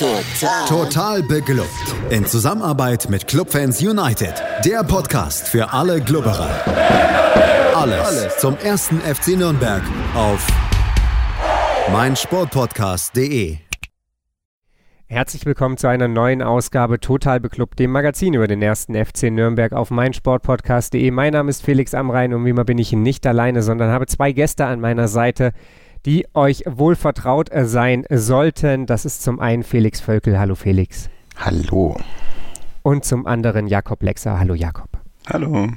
Total. Total beglückt. In Zusammenarbeit mit Clubfans United. Der Podcast für alle Glubberer. Alles, Alles zum ersten FC Nürnberg auf meinsportpodcast.de. Herzlich willkommen zu einer neuen Ausgabe Total Beklubbt, dem Magazin über den ersten FC Nürnberg auf meinsportpodcast.de. Mein Name ist Felix Amrein und wie immer bin ich nicht alleine, sondern habe zwei Gäste an meiner Seite die euch wohl vertraut äh, sein sollten. Das ist zum einen Felix Völkel. Hallo Felix. Hallo. Und zum anderen Jakob Lexer. Hallo Jakob. Hallo.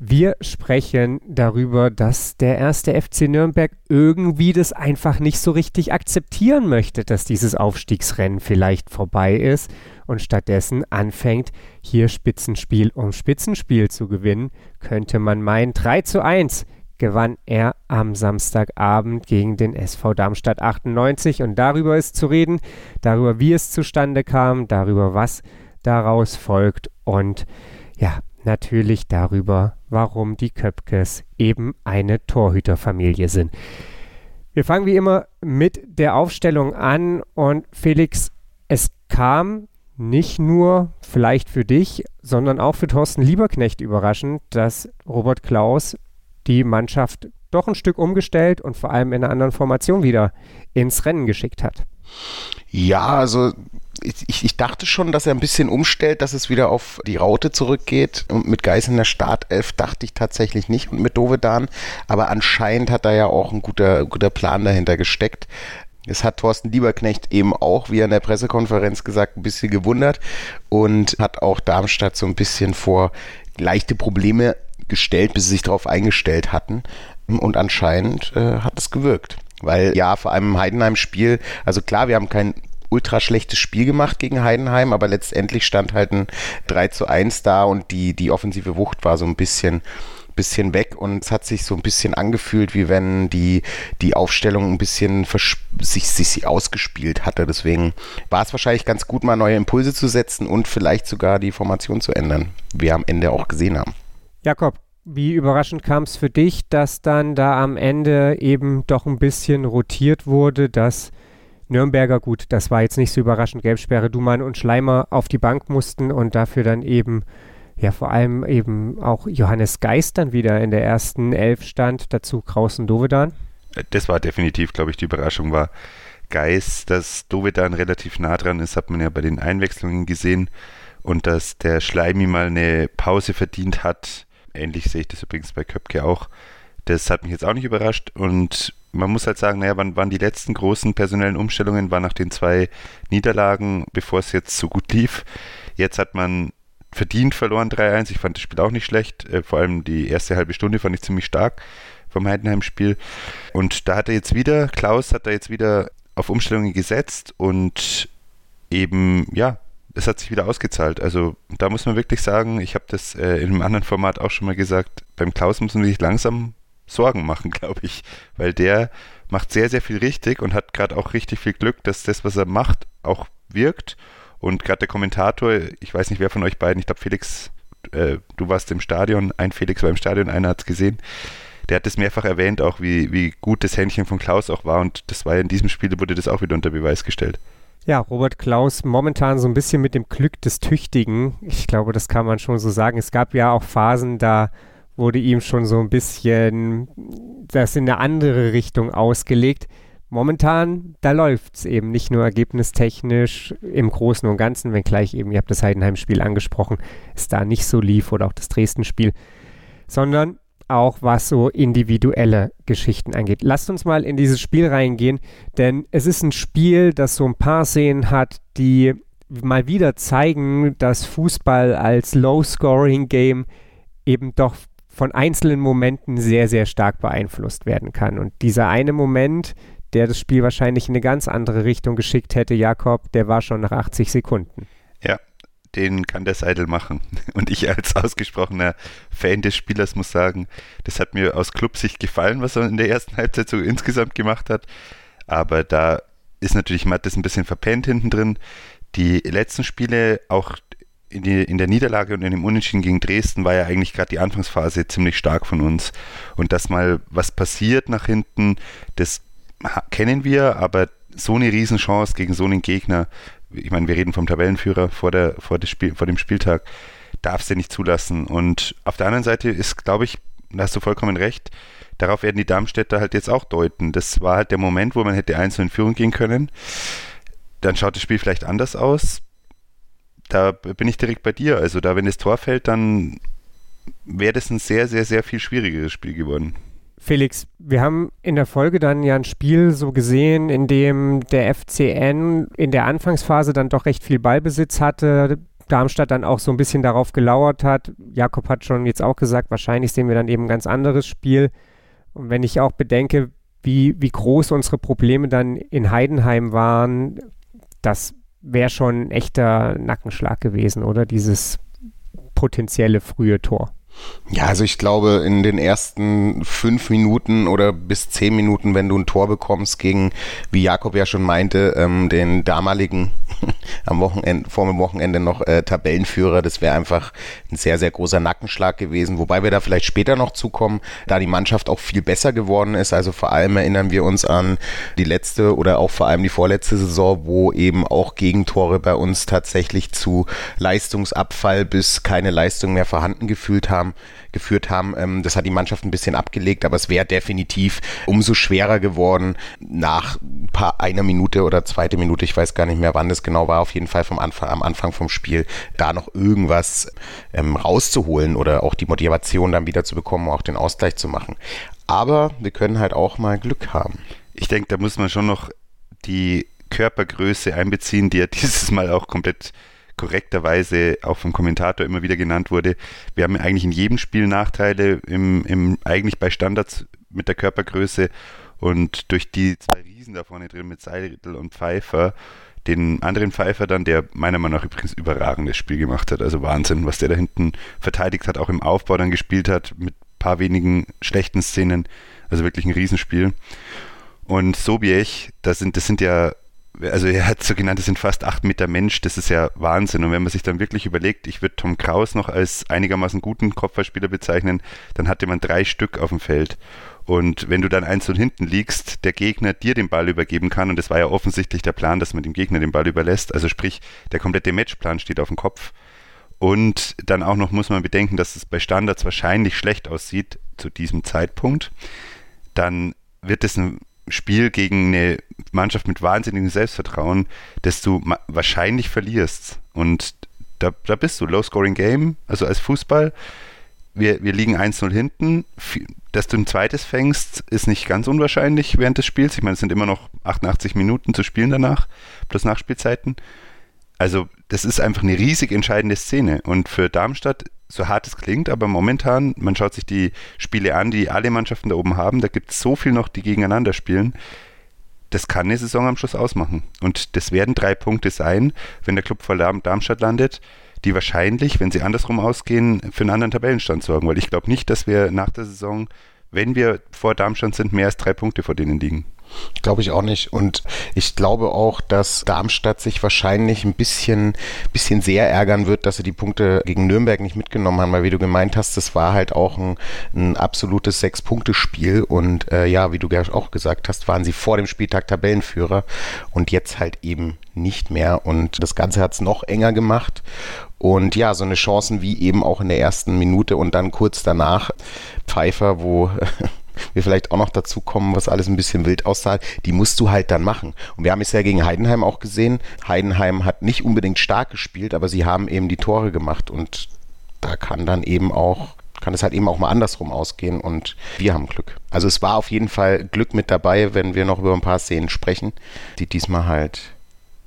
Wir sprechen darüber, dass der erste FC Nürnberg irgendwie das einfach nicht so richtig akzeptieren möchte, dass dieses Aufstiegsrennen vielleicht vorbei ist und stattdessen anfängt, hier Spitzenspiel um Spitzenspiel zu gewinnen, könnte man meinen. 3 zu 1 gewann er am Samstagabend gegen den SV Darmstadt 98 und darüber ist zu reden, darüber wie es zustande kam, darüber was daraus folgt und ja, natürlich darüber, warum die Köpkes eben eine Torhüterfamilie sind. Wir fangen wie immer mit der Aufstellung an und Felix, es kam nicht nur vielleicht für dich, sondern auch für Thorsten Lieberknecht überraschend, dass Robert Klaus die Mannschaft doch ein Stück umgestellt und vor allem in einer anderen Formation wieder ins Rennen geschickt hat. Ja, also ich, ich, dachte schon, dass er ein bisschen umstellt, dass es wieder auf die Raute zurückgeht. Und mit Geis in der Startelf dachte ich tatsächlich nicht und mit Dovedan. Aber anscheinend hat da ja auch ein guter, guter Plan dahinter gesteckt. Es hat Thorsten Lieberknecht eben auch, wie er in der Pressekonferenz gesagt, ein bisschen gewundert und hat auch Darmstadt so ein bisschen vor leichte Probleme gestellt, bis sie sich darauf eingestellt hatten. Und anscheinend äh, hat es gewirkt. Weil ja, vor allem im Heidenheim-Spiel, also klar, wir haben kein ultra schlechtes Spiel gemacht gegen Heidenheim, aber letztendlich stand halt ein 3 zu 1 da und die, die offensive Wucht war so ein bisschen bisschen weg und es hat sich so ein bisschen angefühlt, wie wenn die, die Aufstellung ein bisschen sich, sich, sich ausgespielt hatte. Deswegen war es wahrscheinlich ganz gut, mal neue Impulse zu setzen und vielleicht sogar die Formation zu ändern, wie wir am Ende auch gesehen haben. Jakob, wie überraschend kam es für dich, dass dann da am Ende eben doch ein bisschen rotiert wurde, dass Nürnberger, gut, das war jetzt nicht so überraschend, Gelbsperre, Dumann und Schleimer auf die Bank mussten und dafür dann eben, ja vor allem eben auch Johannes Geist dann wieder in der ersten Elf stand, dazu Kraus und Dovedan? Das war definitiv, glaube ich, die Überraschung war Geist, dass Dovedan relativ nah dran ist, hat man ja bei den Einwechslungen gesehen und dass der Schleimi mal eine Pause verdient hat, Ähnlich sehe ich das übrigens bei Köpke auch. Das hat mich jetzt auch nicht überrascht und man muss halt sagen, naja, wann waren die letzten großen personellen Umstellungen? War nach den zwei Niederlagen, bevor es jetzt so gut lief. Jetzt hat man verdient verloren 3-1. Ich fand das Spiel auch nicht schlecht. Äh, vor allem die erste halbe Stunde fand ich ziemlich stark vom Heidenheim-Spiel. Und da hat er jetzt wieder, Klaus hat da jetzt wieder auf Umstellungen gesetzt und eben, ja, es hat sich wieder ausgezahlt. Also da muss man wirklich sagen, ich habe das äh, in einem anderen Format auch schon mal gesagt, beim Klaus muss man sich langsam Sorgen machen, glaube ich, weil der macht sehr, sehr viel richtig und hat gerade auch richtig viel Glück, dass das, was er macht, auch wirkt. Und gerade der Kommentator, ich weiß nicht, wer von euch beiden, ich glaube Felix, äh, du warst im Stadion, ein Felix war im Stadion, einer hat es gesehen. Der hat es mehrfach erwähnt, auch wie, wie gut das Händchen von Klaus auch war und das war ja in diesem Spiel, wurde das auch wieder unter Beweis gestellt. Ja, Robert Klaus momentan so ein bisschen mit dem Glück des Tüchtigen. Ich glaube, das kann man schon so sagen. Es gab ja auch Phasen, da wurde ihm schon so ein bisschen das in eine andere Richtung ausgelegt. Momentan, da läuft es eben nicht nur ergebnistechnisch im Großen und Ganzen, wenngleich eben, ihr habt das Heidenheim-Spiel angesprochen, es da nicht so lief oder auch das Dresden-Spiel, sondern auch was so individuelle Geschichten angeht. Lasst uns mal in dieses Spiel reingehen, denn es ist ein Spiel, das so ein paar Szenen hat, die mal wieder zeigen, dass Fußball als Low-Scoring-Game eben doch von einzelnen Momenten sehr, sehr stark beeinflusst werden kann. Und dieser eine Moment, der das Spiel wahrscheinlich in eine ganz andere Richtung geschickt hätte, Jakob, der war schon nach 80 Sekunden. Ja, den kann der Seidel machen. Und ich als ausgesprochener Fan des Spielers muss sagen, das hat mir aus Clubsicht gefallen, was er in der ersten Halbzeit so insgesamt gemacht hat. Aber da ist natürlich Mattes ein bisschen verpennt hinten drin. Die letzten Spiele, auch in, die, in der Niederlage und in dem Unentschieden gegen Dresden, war ja eigentlich gerade die Anfangsphase ziemlich stark von uns. Und dass mal was passiert nach hinten, das kennen wir, aber so eine Riesenchance gegen so einen Gegner ich meine, wir reden vom Tabellenführer vor, der, vor, des Spiel, vor dem Spieltag, darfst du nicht zulassen. Und auf der anderen Seite ist, glaube ich, da hast du vollkommen recht, darauf werden die Darmstädter halt jetzt auch deuten. Das war halt der Moment, wo man hätte einzeln in Führung gehen können. Dann schaut das Spiel vielleicht anders aus. Da bin ich direkt bei dir. Also da, wenn das Tor fällt, dann wäre das ein sehr, sehr, sehr viel schwierigeres Spiel geworden. Felix, wir haben in der Folge dann ja ein Spiel so gesehen, in dem der FCN in der Anfangsphase dann doch recht viel Ballbesitz hatte, Darmstadt dann auch so ein bisschen darauf gelauert hat. Jakob hat schon jetzt auch gesagt, wahrscheinlich sehen wir dann eben ein ganz anderes Spiel. Und wenn ich auch bedenke, wie, wie groß unsere Probleme dann in Heidenheim waren, das wäre schon ein echter Nackenschlag gewesen, oder? Dieses potenzielle frühe Tor. Ja, also ich glaube, in den ersten fünf Minuten oder bis zehn Minuten, wenn du ein Tor bekommst gegen, wie Jakob ja schon meinte, ähm, den damaligen am Wochenende, vor dem Wochenende noch äh, Tabellenführer, das wäre einfach ein sehr, sehr großer Nackenschlag gewesen. Wobei wir da vielleicht später noch zukommen, da die Mannschaft auch viel besser geworden ist. Also vor allem erinnern wir uns an die letzte oder auch vor allem die vorletzte Saison, wo eben auch Gegentore bei uns tatsächlich zu Leistungsabfall bis keine Leistung mehr vorhanden gefühlt haben haben, geführt haben. Ähm, das hat die Mannschaft ein bisschen abgelegt, aber es wäre definitiv umso schwerer geworden nach paar, einer Minute oder zweite Minute, ich weiß gar nicht mehr, wann das genau war, auf jeden Fall vom Anfang, am Anfang vom Spiel, da noch irgendwas ähm, rauszuholen oder auch die Motivation dann wieder zu bekommen, auch den Ausgleich zu machen. Aber wir können halt auch mal Glück haben. Ich denke, da muss man schon noch die Körpergröße einbeziehen, die ja dieses Mal auch komplett korrekterweise auch vom Kommentator immer wieder genannt wurde. Wir haben eigentlich in jedem Spiel Nachteile, im, im, eigentlich bei Standards mit der Körpergröße und durch die zwei Riesen da vorne drin mit Seidel und Pfeiffer, den anderen Pfeiffer dann, der meiner Meinung nach übrigens überragendes Spiel gemacht hat. Also Wahnsinn, was der da hinten verteidigt hat, auch im Aufbau dann gespielt hat, mit ein paar wenigen schlechten Szenen. Also wirklich ein Riesenspiel. Und Sobiech, das sind, das sind ja also er hat so genannt, das sind fast acht Meter Mensch, das ist ja Wahnsinn. Und wenn man sich dann wirklich überlegt, ich würde Tom Kraus noch als einigermaßen guten Kopfballspieler bezeichnen, dann hatte man drei Stück auf dem Feld. Und wenn du dann eins und hinten liegst, der Gegner dir den Ball übergeben kann, und das war ja offensichtlich der Plan, dass man dem Gegner den Ball überlässt, also sprich, der komplette Matchplan steht auf dem Kopf. Und dann auch noch muss man bedenken, dass es bei Standards wahrscheinlich schlecht aussieht zu diesem Zeitpunkt. Dann wird es ein Spiel gegen eine Mannschaft mit wahnsinnigem Selbstvertrauen, dass du wahrscheinlich verlierst. Und da, da bist du. Low-Scoring-Game, also als Fußball. Wir, wir liegen 1-0 hinten. Dass du ein zweites fängst, ist nicht ganz unwahrscheinlich während des Spiels. Ich meine, es sind immer noch 88 Minuten zu spielen danach, plus Nachspielzeiten. Also, das ist einfach eine riesig entscheidende Szene. Und für Darmstadt so hart es klingt, aber momentan, man schaut sich die Spiele an, die alle Mannschaften da oben haben, da gibt es so viel noch, die gegeneinander spielen. Das kann eine Saison am Schluss ausmachen. Und das werden drei Punkte sein, wenn der Club vor Darmstadt landet, die wahrscheinlich, wenn sie andersrum ausgehen, für einen anderen Tabellenstand sorgen. Weil ich glaube nicht, dass wir nach der Saison, wenn wir vor Darmstadt sind, mehr als drei Punkte vor denen liegen. Glaube ich auch nicht. Und ich glaube auch, dass Darmstadt sich wahrscheinlich ein bisschen, bisschen sehr ärgern wird, dass sie die Punkte gegen Nürnberg nicht mitgenommen haben, weil wie du gemeint hast, das war halt auch ein, ein absolutes Sechs-Punkte-Spiel. Und äh, ja, wie du auch gesagt hast, waren sie vor dem Spieltag Tabellenführer und jetzt halt eben nicht mehr. Und das Ganze hat es noch enger gemacht. Und ja, so eine Chancen wie eben auch in der ersten Minute und dann kurz danach Pfeiffer, wo wir vielleicht auch noch dazu kommen, was alles ein bisschen wild aussah, die musst du halt dann machen. Und wir haben es ja gegen Heidenheim auch gesehen. Heidenheim hat nicht unbedingt stark gespielt, aber sie haben eben die Tore gemacht und da kann dann eben auch kann es halt eben auch mal andersrum ausgehen und wir haben Glück. Also es war auf jeden Fall Glück mit dabei, wenn wir noch über ein paar Szenen sprechen, die diesmal halt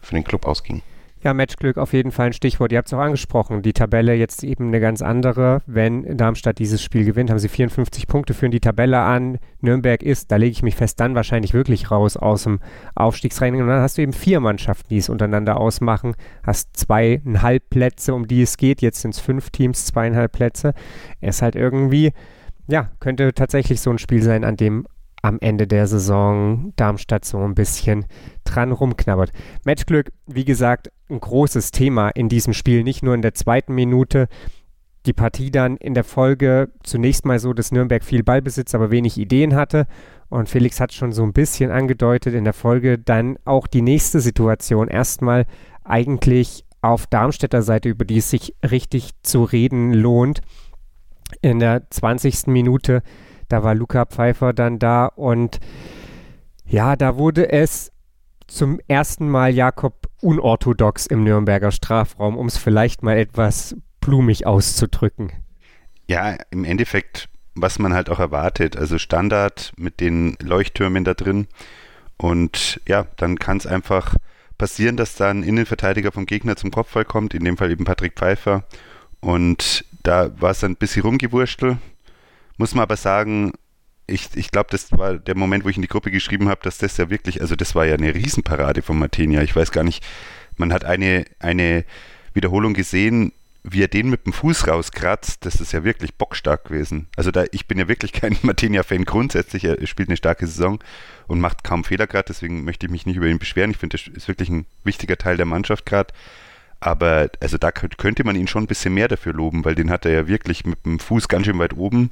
für den Club ausgingen. Ja, Matchglück auf jeden Fall ein Stichwort. Ihr habt es auch angesprochen. Die Tabelle jetzt eben eine ganz andere. Wenn Darmstadt dieses Spiel gewinnt, haben sie 54 Punkte, führen die Tabelle an. Nürnberg ist, da lege ich mich fest, dann wahrscheinlich wirklich raus aus dem Aufstiegsrennen. Und dann hast du eben vier Mannschaften, die es untereinander ausmachen. Hast zweieinhalb Plätze, um die es geht. Jetzt sind es fünf Teams, zweieinhalb Plätze. Es ist halt irgendwie, ja, könnte tatsächlich so ein Spiel sein, an dem am Ende der Saison Darmstadt so ein bisschen dran rumknabbert. Matchglück, wie gesagt, ein großes Thema in diesem Spiel, nicht nur in der zweiten Minute. Die Partie dann in der Folge zunächst mal so, dass Nürnberg viel Ballbesitz, aber wenig Ideen hatte. Und Felix hat schon so ein bisschen angedeutet in der Folge dann auch die nächste Situation. Erstmal eigentlich auf Darmstädter Seite, über die es sich richtig zu reden lohnt. In der 20. Minute, da war Luca Pfeiffer dann da und ja, da wurde es zum ersten Mal Jakob unorthodox im Nürnberger Strafraum, um es vielleicht mal etwas blumig auszudrücken. Ja, im Endeffekt, was man halt auch erwartet. Also Standard mit den Leuchttürmen da drin. Und ja, dann kann es einfach passieren, dass da ein Innenverteidiger vom Gegner zum Kopfball kommt, in dem Fall eben Patrick Pfeiffer. Und da war es dann ein bisschen rumgewurstel. Muss man aber sagen, ich, ich glaube, das war der Moment, wo ich in die Gruppe geschrieben habe, dass das ja wirklich, also das war ja eine Riesenparade von Martinia. Ich weiß gar nicht, man hat eine, eine Wiederholung gesehen, wie er den mit dem Fuß rauskratzt, das ist ja wirklich bockstark gewesen. Also da, ich bin ja wirklich kein Martinia-Fan grundsätzlich, er spielt eine starke Saison und macht kaum Fehler gerade, deswegen möchte ich mich nicht über ihn beschweren. Ich finde, das ist wirklich ein wichtiger Teil der Mannschaft gerade. Aber also da könnte man ihn schon ein bisschen mehr dafür loben, weil den hat er ja wirklich mit dem Fuß ganz schön weit oben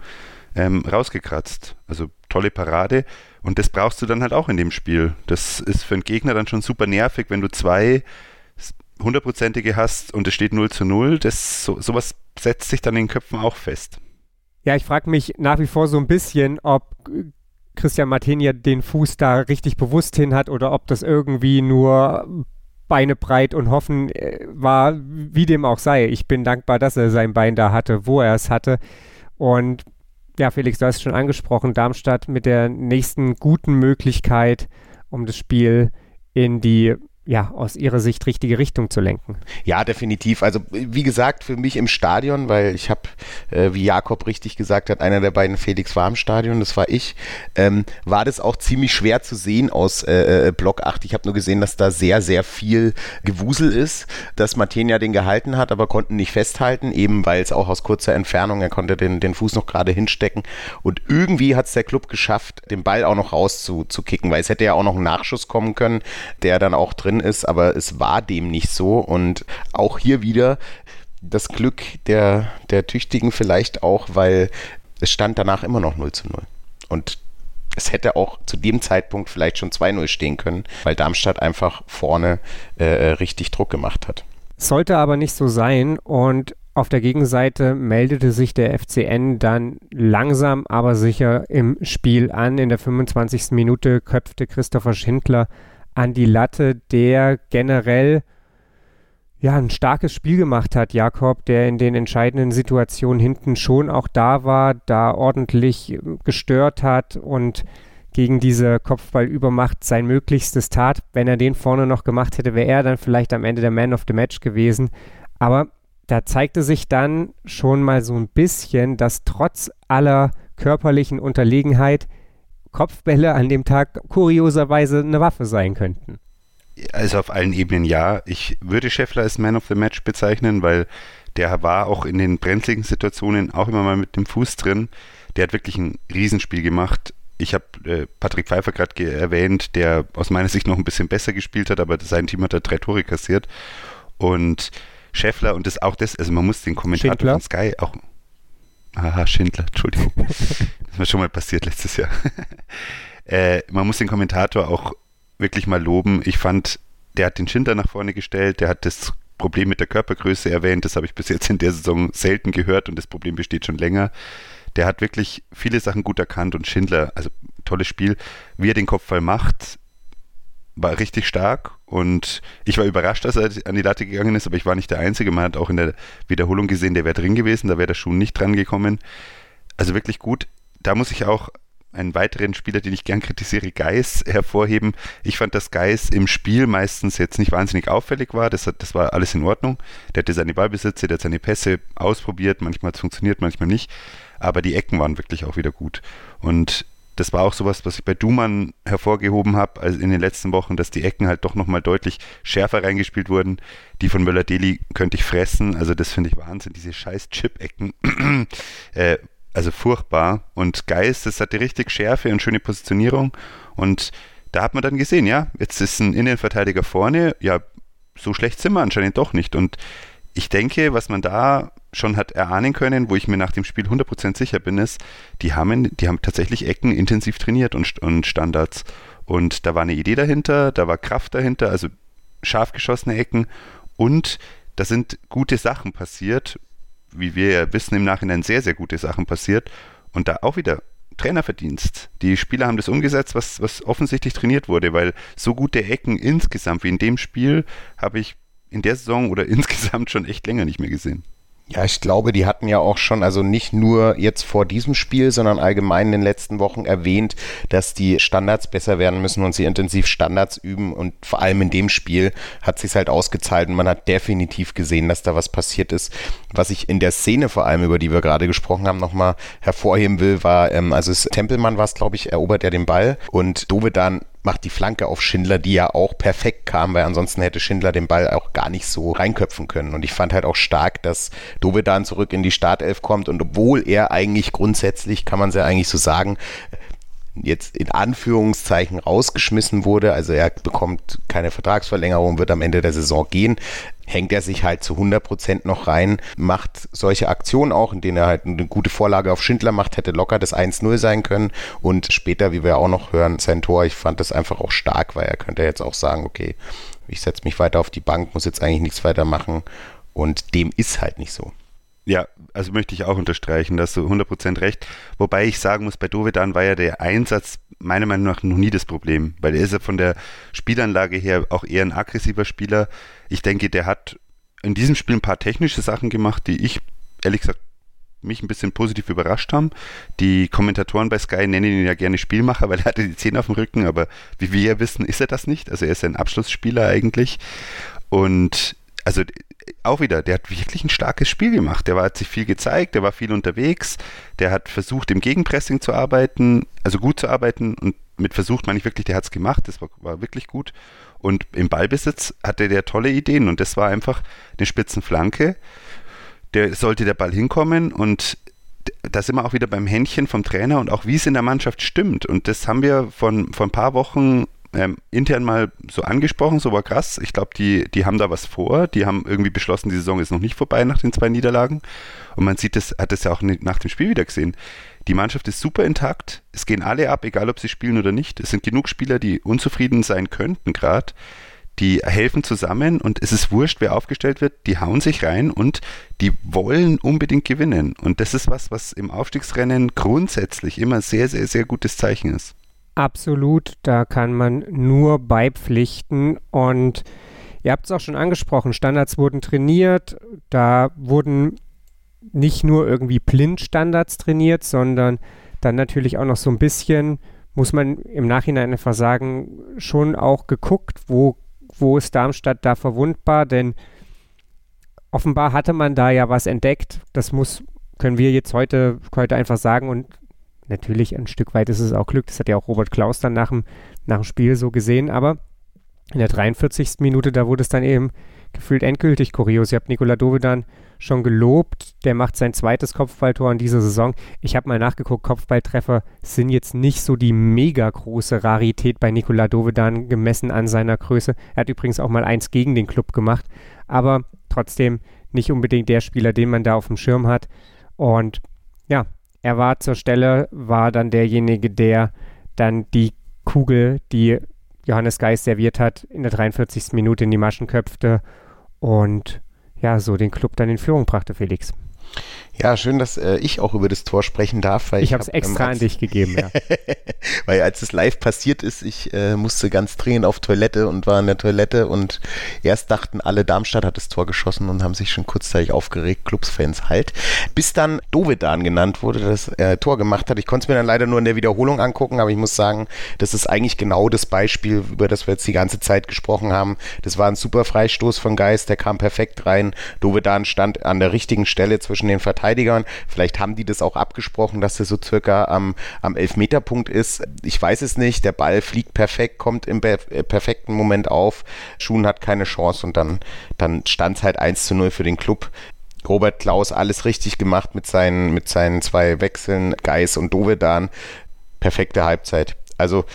ähm, rausgekratzt. Also tolle Parade. Und das brauchst du dann halt auch in dem Spiel. Das ist für einen Gegner dann schon super nervig, wenn du zwei hundertprozentige hast und es steht 0 zu 0. Das, so, sowas setzt sich dann in den Köpfen auch fest. Ja, ich frage mich nach wie vor so ein bisschen, ob Christian Martinia den Fuß da richtig bewusst hin hat oder ob das irgendwie nur Beine breit und hoffen äh, war, wie dem auch sei. Ich bin dankbar, dass er sein Bein da hatte, wo er es hatte. Und ja, Felix, du hast es schon angesprochen, Darmstadt mit der nächsten guten Möglichkeit, um das Spiel in die ja, aus ihrer Sicht richtige Richtung zu lenken. Ja, definitiv. Also wie gesagt, für mich im Stadion, weil ich habe, äh, wie Jakob richtig gesagt hat, einer der beiden Felix war im Stadion, das war ich, ähm, war das auch ziemlich schwer zu sehen aus äh, äh Block 8. Ich habe nur gesehen, dass da sehr, sehr viel Gewusel ist, dass Martenia den gehalten hat, aber konnten nicht festhalten, eben weil es auch aus kurzer Entfernung, er konnte den, den Fuß noch gerade hinstecken und irgendwie hat es der Club geschafft, den Ball auch noch rauszukicken, weil es hätte ja auch noch ein Nachschuss kommen können, der dann auch drin ist, aber es war dem nicht so. Und auch hier wieder das Glück der, der Tüchtigen vielleicht auch, weil es stand danach immer noch 0 zu 0. Und es hätte auch zu dem Zeitpunkt vielleicht schon 2-0 stehen können, weil Darmstadt einfach vorne äh, richtig Druck gemacht hat. Sollte aber nicht so sein und auf der Gegenseite meldete sich der FCN dann langsam, aber sicher im Spiel an. In der 25. Minute köpfte Christopher Schindler an die Latte, der generell ja ein starkes Spiel gemacht hat, Jakob, der in den entscheidenden Situationen hinten schon auch da war, da ordentlich ähm, gestört hat und gegen diese Kopfballübermacht sein Möglichstes tat. Wenn er den vorne noch gemacht hätte, wäre er dann vielleicht am Ende der Man of the Match gewesen. Aber da zeigte sich dann schon mal so ein bisschen, dass trotz aller körperlichen Unterlegenheit Kopfbälle an dem Tag kurioserweise eine Waffe sein könnten. Also auf allen Ebenen ja. Ich würde Scheffler als Man of the Match bezeichnen, weil der war auch in den brenzligen Situationen auch immer mal mit dem Fuß drin. Der hat wirklich ein Riesenspiel gemacht. Ich habe äh, Patrick Pfeiffer gerade erwähnt, der aus meiner Sicht noch ein bisschen besser gespielt hat, aber sein Team hat da drei Tore kassiert. Und Scheffler und das auch das, also man muss den Kommentator Schindler. von Sky auch Aha, Schindler, Entschuldigung. das ist mir schon mal passiert letztes Jahr. äh, man muss den Kommentator auch wirklich mal loben. Ich fand, der hat den Schindler nach vorne gestellt, der hat das Problem mit der Körpergröße erwähnt. Das habe ich bis jetzt in der Saison selten gehört und das Problem besteht schon länger. Der hat wirklich viele Sachen gut erkannt und Schindler, also tolles Spiel, wie er den Kopfball macht, war richtig stark und ich war überrascht, dass er an die Latte gegangen ist, aber ich war nicht der Einzige. Man hat auch in der Wiederholung gesehen, der wäre drin gewesen, da wäre der Schuh nicht dran gekommen. Also wirklich gut. Da muss ich auch einen weiteren Spieler, den ich gern kritisiere, Geis, hervorheben. Ich fand, dass Geis im Spiel meistens jetzt nicht wahnsinnig auffällig war. Das, hat, das war alles in Ordnung. Der hatte seine Ballbesitze, der hat seine Pässe ausprobiert. Manchmal hat es funktioniert, manchmal nicht. Aber die Ecken waren wirklich auch wieder gut. Und das war auch sowas, was ich bei Duman hervorgehoben habe, also in den letzten Wochen, dass die Ecken halt doch nochmal deutlich schärfer reingespielt wurden. Die von Möller-Deli könnte ich fressen, also das finde ich Wahnsinn, diese scheiß Chip-Ecken. äh, also furchtbar. Und Geist, das hatte richtig Schärfe und schöne Positionierung. Und da hat man dann gesehen, ja, jetzt ist ein Innenverteidiger vorne, ja, so schlecht sind wir anscheinend doch nicht. Und ich denke, was man da schon hat erahnen können, wo ich mir nach dem Spiel 100% sicher bin, ist, die haben, die haben tatsächlich Ecken intensiv trainiert und, und Standards. Und da war eine Idee dahinter, da war Kraft dahinter. Also scharf geschossene Ecken und da sind gute Sachen passiert, wie wir ja wissen, im Nachhinein sehr, sehr gute Sachen passiert und da auch wieder Trainerverdienst. Die Spieler haben das umgesetzt, was, was offensichtlich trainiert wurde, weil so gute Ecken insgesamt wie in dem Spiel habe ich in der Saison oder insgesamt schon echt länger nicht mehr gesehen. Ja, ich glaube, die hatten ja auch schon, also nicht nur jetzt vor diesem Spiel, sondern allgemein in den letzten Wochen erwähnt, dass die Standards besser werden müssen und sie intensiv Standards üben. Und vor allem in dem Spiel hat sich halt ausgezahlt und man hat definitiv gesehen, dass da was passiert ist. Was ich in der Szene vor allem, über die wir gerade gesprochen haben, nochmal hervorheben will, war, ähm, also es, Tempelmann war es, glaube ich, erobert er den Ball und Dovedan macht die Flanke auf Schindler, die ja auch perfekt kam, weil ansonsten hätte Schindler den Ball auch gar nicht so reinköpfen können. Und ich fand halt auch stark, dass Dovedan zurück in die Startelf kommt und obwohl er eigentlich grundsätzlich, kann man es ja eigentlich so sagen, jetzt in Anführungszeichen rausgeschmissen wurde, also er bekommt keine Vertragsverlängerung, wird am Ende der Saison gehen, hängt er sich halt zu 100 Prozent noch rein, macht solche Aktionen auch, in denen er halt eine gute Vorlage auf Schindler macht, hätte locker das 1-0 sein können. Und später, wie wir auch noch hören, sein Tor, ich fand das einfach auch stark, weil er könnte jetzt auch sagen, okay, ich setze mich weiter auf die Bank, muss jetzt eigentlich nichts weiter machen. Und dem ist halt nicht so. Ja, also möchte ich auch unterstreichen, dass du 100% recht. Wobei ich sagen muss, bei Dovedan war ja der Einsatz meiner Meinung nach noch nie das Problem, weil er ist ja von der Spielanlage her auch eher ein aggressiver Spieler. Ich denke, der hat in diesem Spiel ein paar technische Sachen gemacht, die ich ehrlich gesagt mich ein bisschen positiv überrascht haben. Die Kommentatoren bei Sky nennen ihn ja gerne Spielmacher, weil er hatte die Zähne auf dem Rücken, aber wie wir ja wissen, ist er das nicht. Also er ist ein Abschlussspieler eigentlich. Und also auch wieder, der hat wirklich ein starkes Spiel gemacht. Der war, hat sich viel gezeigt, der war viel unterwegs, der hat versucht, im Gegenpressing zu arbeiten, also gut zu arbeiten und mit versucht meine ich wirklich, der hat es gemacht, das war, war, wirklich gut. Und im Ballbesitz hatte der tolle Ideen und das war einfach eine Spitzenflanke. Der sollte der Ball hinkommen und da sind wir auch wieder beim Händchen vom Trainer und auch wie es in der Mannschaft stimmt. Und das haben wir von, vor ein paar Wochen ähm, intern mal so angesprochen, so war krass. Ich glaube, die, die haben da was vor. Die haben irgendwie beschlossen, die Saison ist noch nicht vorbei nach den zwei Niederlagen. Und man sieht das, hat das ja auch nach dem Spiel wieder gesehen. Die Mannschaft ist super intakt. Es gehen alle ab, egal ob sie spielen oder nicht. Es sind genug Spieler, die unzufrieden sein könnten gerade. Die helfen zusammen und es ist wurscht, wer aufgestellt wird. Die hauen sich rein und die wollen unbedingt gewinnen. Und das ist was, was im Aufstiegsrennen grundsätzlich immer sehr, sehr, sehr gutes Zeichen ist. Absolut, da kann man nur beipflichten. Und ihr habt es auch schon angesprochen, Standards wurden trainiert, da wurden nicht nur irgendwie blind Standards trainiert, sondern dann natürlich auch noch so ein bisschen, muss man im Nachhinein einfach sagen, schon auch geguckt, wo, wo ist Darmstadt da verwundbar, denn offenbar hatte man da ja was entdeckt, das muss, können wir jetzt heute, heute einfach sagen und natürlich ein Stück weit ist es auch Glück. Das hat ja auch Robert Klaus dann nach dem, nach dem Spiel so gesehen. Aber in der 43. Minute, da wurde es dann eben gefühlt endgültig kurios. Ihr habt Nikola Dovedan schon gelobt. Der macht sein zweites Kopfballtor in dieser Saison. Ich habe mal nachgeguckt, Kopfballtreffer sind jetzt nicht so die mega große Rarität bei Nikola Dovedan gemessen an seiner Größe. Er hat übrigens auch mal eins gegen den Club gemacht, aber trotzdem nicht unbedingt der Spieler, den man da auf dem Schirm hat. Und ja, er war zur Stelle, war dann derjenige, der dann die Kugel, die Johannes Geist serviert hat, in der 43. Minute in die Maschen köpfte und ja, so den Club dann in Führung brachte, Felix. Ja, schön, dass äh, ich auch über das Tor sprechen darf. Weil ich habe es extra ähm, an dich gegeben, ja. weil als es live passiert ist, ich äh, musste ganz dringend auf Toilette und war in der Toilette und erst dachten alle, Darmstadt hat das Tor geschossen und haben sich schon kurzzeitig aufgeregt, Clubsfans halt. Bis dann Dovedan genannt wurde, das äh, Tor gemacht hat. Ich konnte es mir dann leider nur in der Wiederholung angucken, aber ich muss sagen, das ist eigentlich genau das Beispiel, über das wir jetzt die ganze Zeit gesprochen haben. Das war ein super Freistoß von Geist, der kam perfekt rein. Dovedan stand an der richtigen Stelle zwischen den Verteidigern. Vielleicht haben die das auch abgesprochen, dass er so circa am, am Elfmeterpunkt ist. Ich weiß es nicht. Der Ball fliegt perfekt, kommt im äh, perfekten Moment auf. Schuhen hat keine Chance und dann, dann stand es halt 1 zu 0 für den Club. Robert Klaus alles richtig gemacht mit seinen, mit seinen zwei Wechseln, Geis und Dovedan. Perfekte Halbzeit. Also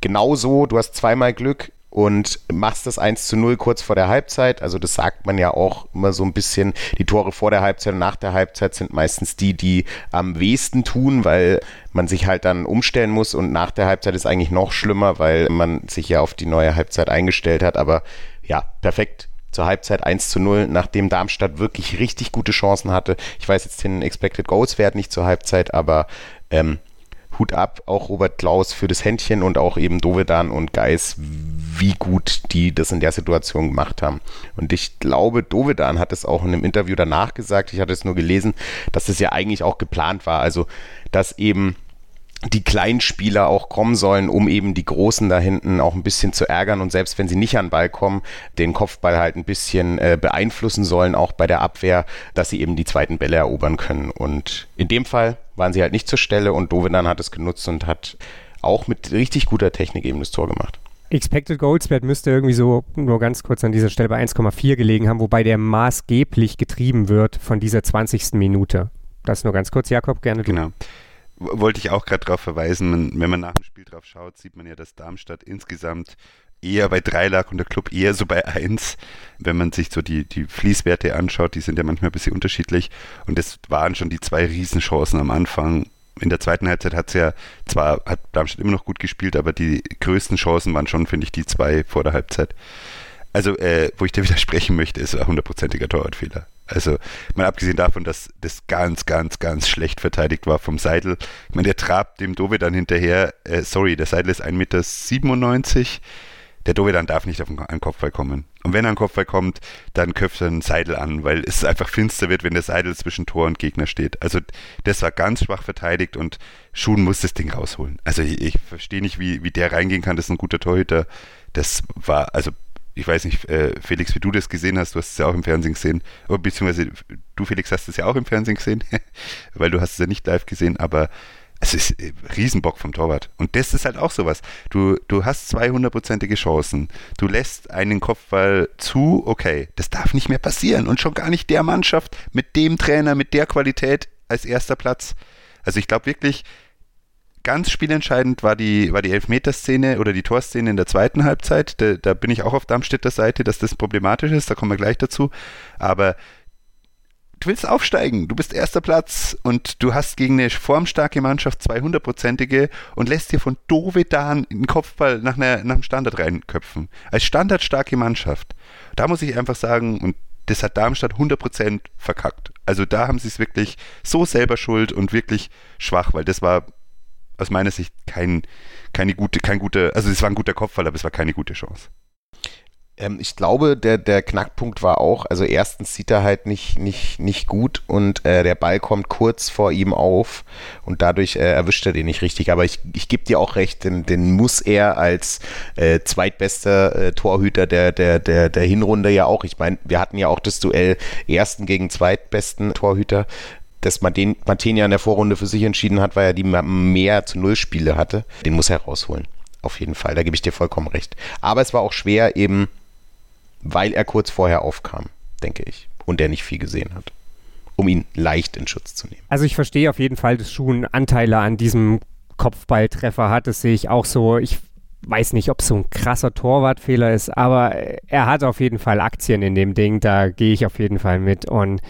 genau so, du hast zweimal Glück, und machst das 1 zu 0 kurz vor der Halbzeit. Also das sagt man ja auch immer so ein bisschen. Die Tore vor der Halbzeit und nach der Halbzeit sind meistens die, die am wenigsten tun, weil man sich halt dann umstellen muss und nach der Halbzeit ist eigentlich noch schlimmer, weil man sich ja auf die neue Halbzeit eingestellt hat. Aber ja, perfekt zur Halbzeit 1 zu 0, nachdem Darmstadt wirklich richtig gute Chancen hatte. Ich weiß jetzt den Expected Goals Wert nicht zur Halbzeit, aber ähm, Hut ab, auch Robert Klaus für das Händchen und auch eben Dovedan und Geis, wie gut die das in der Situation gemacht haben. Und ich glaube, Dovedan hat es auch in einem Interview danach gesagt, ich hatte es nur gelesen, dass das ja eigentlich auch geplant war. Also, dass eben die kleinen Spieler auch kommen sollen, um eben die Großen da hinten auch ein bisschen zu ärgern und selbst wenn sie nicht an den Ball kommen, den Kopfball halt ein bisschen äh, beeinflussen sollen, auch bei der Abwehr, dass sie eben die zweiten Bälle erobern können. Und in dem Fall waren sie halt nicht zur Stelle und Dovedan hat es genutzt und hat auch mit richtig guter Technik eben das Tor gemacht. Expected Goals Wert müsste irgendwie so nur ganz kurz an dieser Stelle bei 1,4 gelegen haben, wobei der maßgeblich getrieben wird von dieser 20. Minute. Das nur ganz kurz, Jakob, gerne du. Genau wollte ich auch gerade darauf verweisen, wenn man nach dem Spiel drauf schaut, sieht man ja, dass Darmstadt insgesamt eher bei 3 lag und der Club eher so bei 1. Wenn man sich so die, die Fließwerte anschaut, die sind ja manchmal ein bisschen unterschiedlich. Und das waren schon die zwei Riesenchancen am Anfang. In der zweiten Halbzeit hat es ja zwar, hat Darmstadt immer noch gut gespielt, aber die größten Chancen waren schon, finde ich, die zwei vor der Halbzeit. Also, äh, wo ich dir widersprechen möchte, ist ein hundertprozentiger Torwartfehler. Also mal abgesehen davon, dass das ganz, ganz, ganz schlecht verteidigt war vom Seidel. Ich meine, der trabt dem Dove dann hinterher, äh, sorry, der Seidel ist 1,97 Meter. Der Dovedan darf nicht auf einen Kopfball kommen. Und wenn er einen Kopfball kommt, dann köpft er einen Seidel an, weil es einfach finster wird, wenn der Seidel zwischen Tor und Gegner steht. Also das war ganz schwach verteidigt und Schuhen muss das Ding rausholen. Also ich, ich verstehe nicht, wie, wie der reingehen kann. Das ist ein guter Torhüter. Das war, also ich weiß nicht, äh, Felix, wie du das gesehen hast, du hast es ja auch im Fernsehen gesehen, oder beziehungsweise du, Felix, hast es ja auch im Fernsehen gesehen, weil du hast es ja nicht live gesehen, aber es ist äh, Riesenbock vom Torwart. Und das ist halt auch sowas. Du, du hast 200-prozentige Chancen. Du lässt einen Kopfball zu, okay, das darf nicht mehr passieren. Und schon gar nicht der Mannschaft mit dem Trainer, mit der Qualität als erster Platz. Also ich glaube wirklich, ganz spielentscheidend war die, war die Elfmeterszene oder die Torszene in der zweiten Halbzeit. Da, da bin ich auch auf Darmstädter Seite, dass das problematisch ist, da kommen wir gleich dazu. Aber du willst aufsteigen, du bist erster Platz und du hast gegen eine formstarke Mannschaft 200-prozentige und lässt dir von Dovedan einen Kopfball nach, einer, nach einem Standard reinköpfen. Als standardstarke Mannschaft. Da muss ich einfach sagen, und das hat Darmstadt 100% verkackt. Also da haben sie es wirklich so selber schuld und wirklich schwach, weil das war aus meiner Sicht kein, keine gute, kein guter, also es war ein guter Kopfball, aber es war keine gute Chance. Ähm, ich glaube, der, der Knackpunkt war auch, also erstens sieht er halt nicht, nicht, nicht gut und äh, der Ball kommt kurz vor ihm auf und dadurch äh, erwischt er den nicht richtig. Aber ich, ich gebe dir auch recht, den, den muss er als äh, zweitbester äh, Torhüter der, der, der, der Hinrunde ja auch. Ich meine, wir hatten ja auch das Duell ersten gegen zweitbesten Torhüter dass man den Martenia in der Vorrunde für sich entschieden hat, weil er die mehr zu Null Spiele hatte. Den muss er rausholen. Auf jeden Fall. Da gebe ich dir vollkommen recht. Aber es war auch schwer eben, weil er kurz vorher aufkam, denke ich. Und der nicht viel gesehen hat. Um ihn leicht in Schutz zu nehmen. Also ich verstehe auf jeden Fall, dass Schuhen Anteile an diesem Kopfballtreffer hat. Das sehe ich auch so. Ich weiß nicht, ob es so ein krasser Torwartfehler ist, aber er hat auf jeden Fall Aktien in dem Ding. Da gehe ich auf jeden Fall mit. Und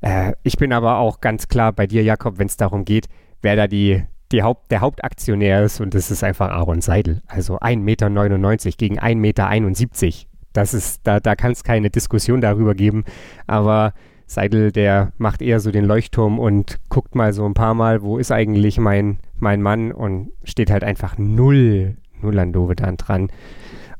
äh, ich bin aber auch ganz klar bei dir, Jakob, wenn es darum geht, wer da die, die Haupt, der Hauptaktionär ist und das ist einfach Aaron Seidel. Also 1,99 Meter gegen 1,71 Meter. Das ist, da, da kann es keine Diskussion darüber geben. Aber Seidel, der macht eher so den Leuchtturm und guckt mal so ein paar Mal, wo ist eigentlich mein, mein Mann und steht halt einfach null, null an Dovedan dran.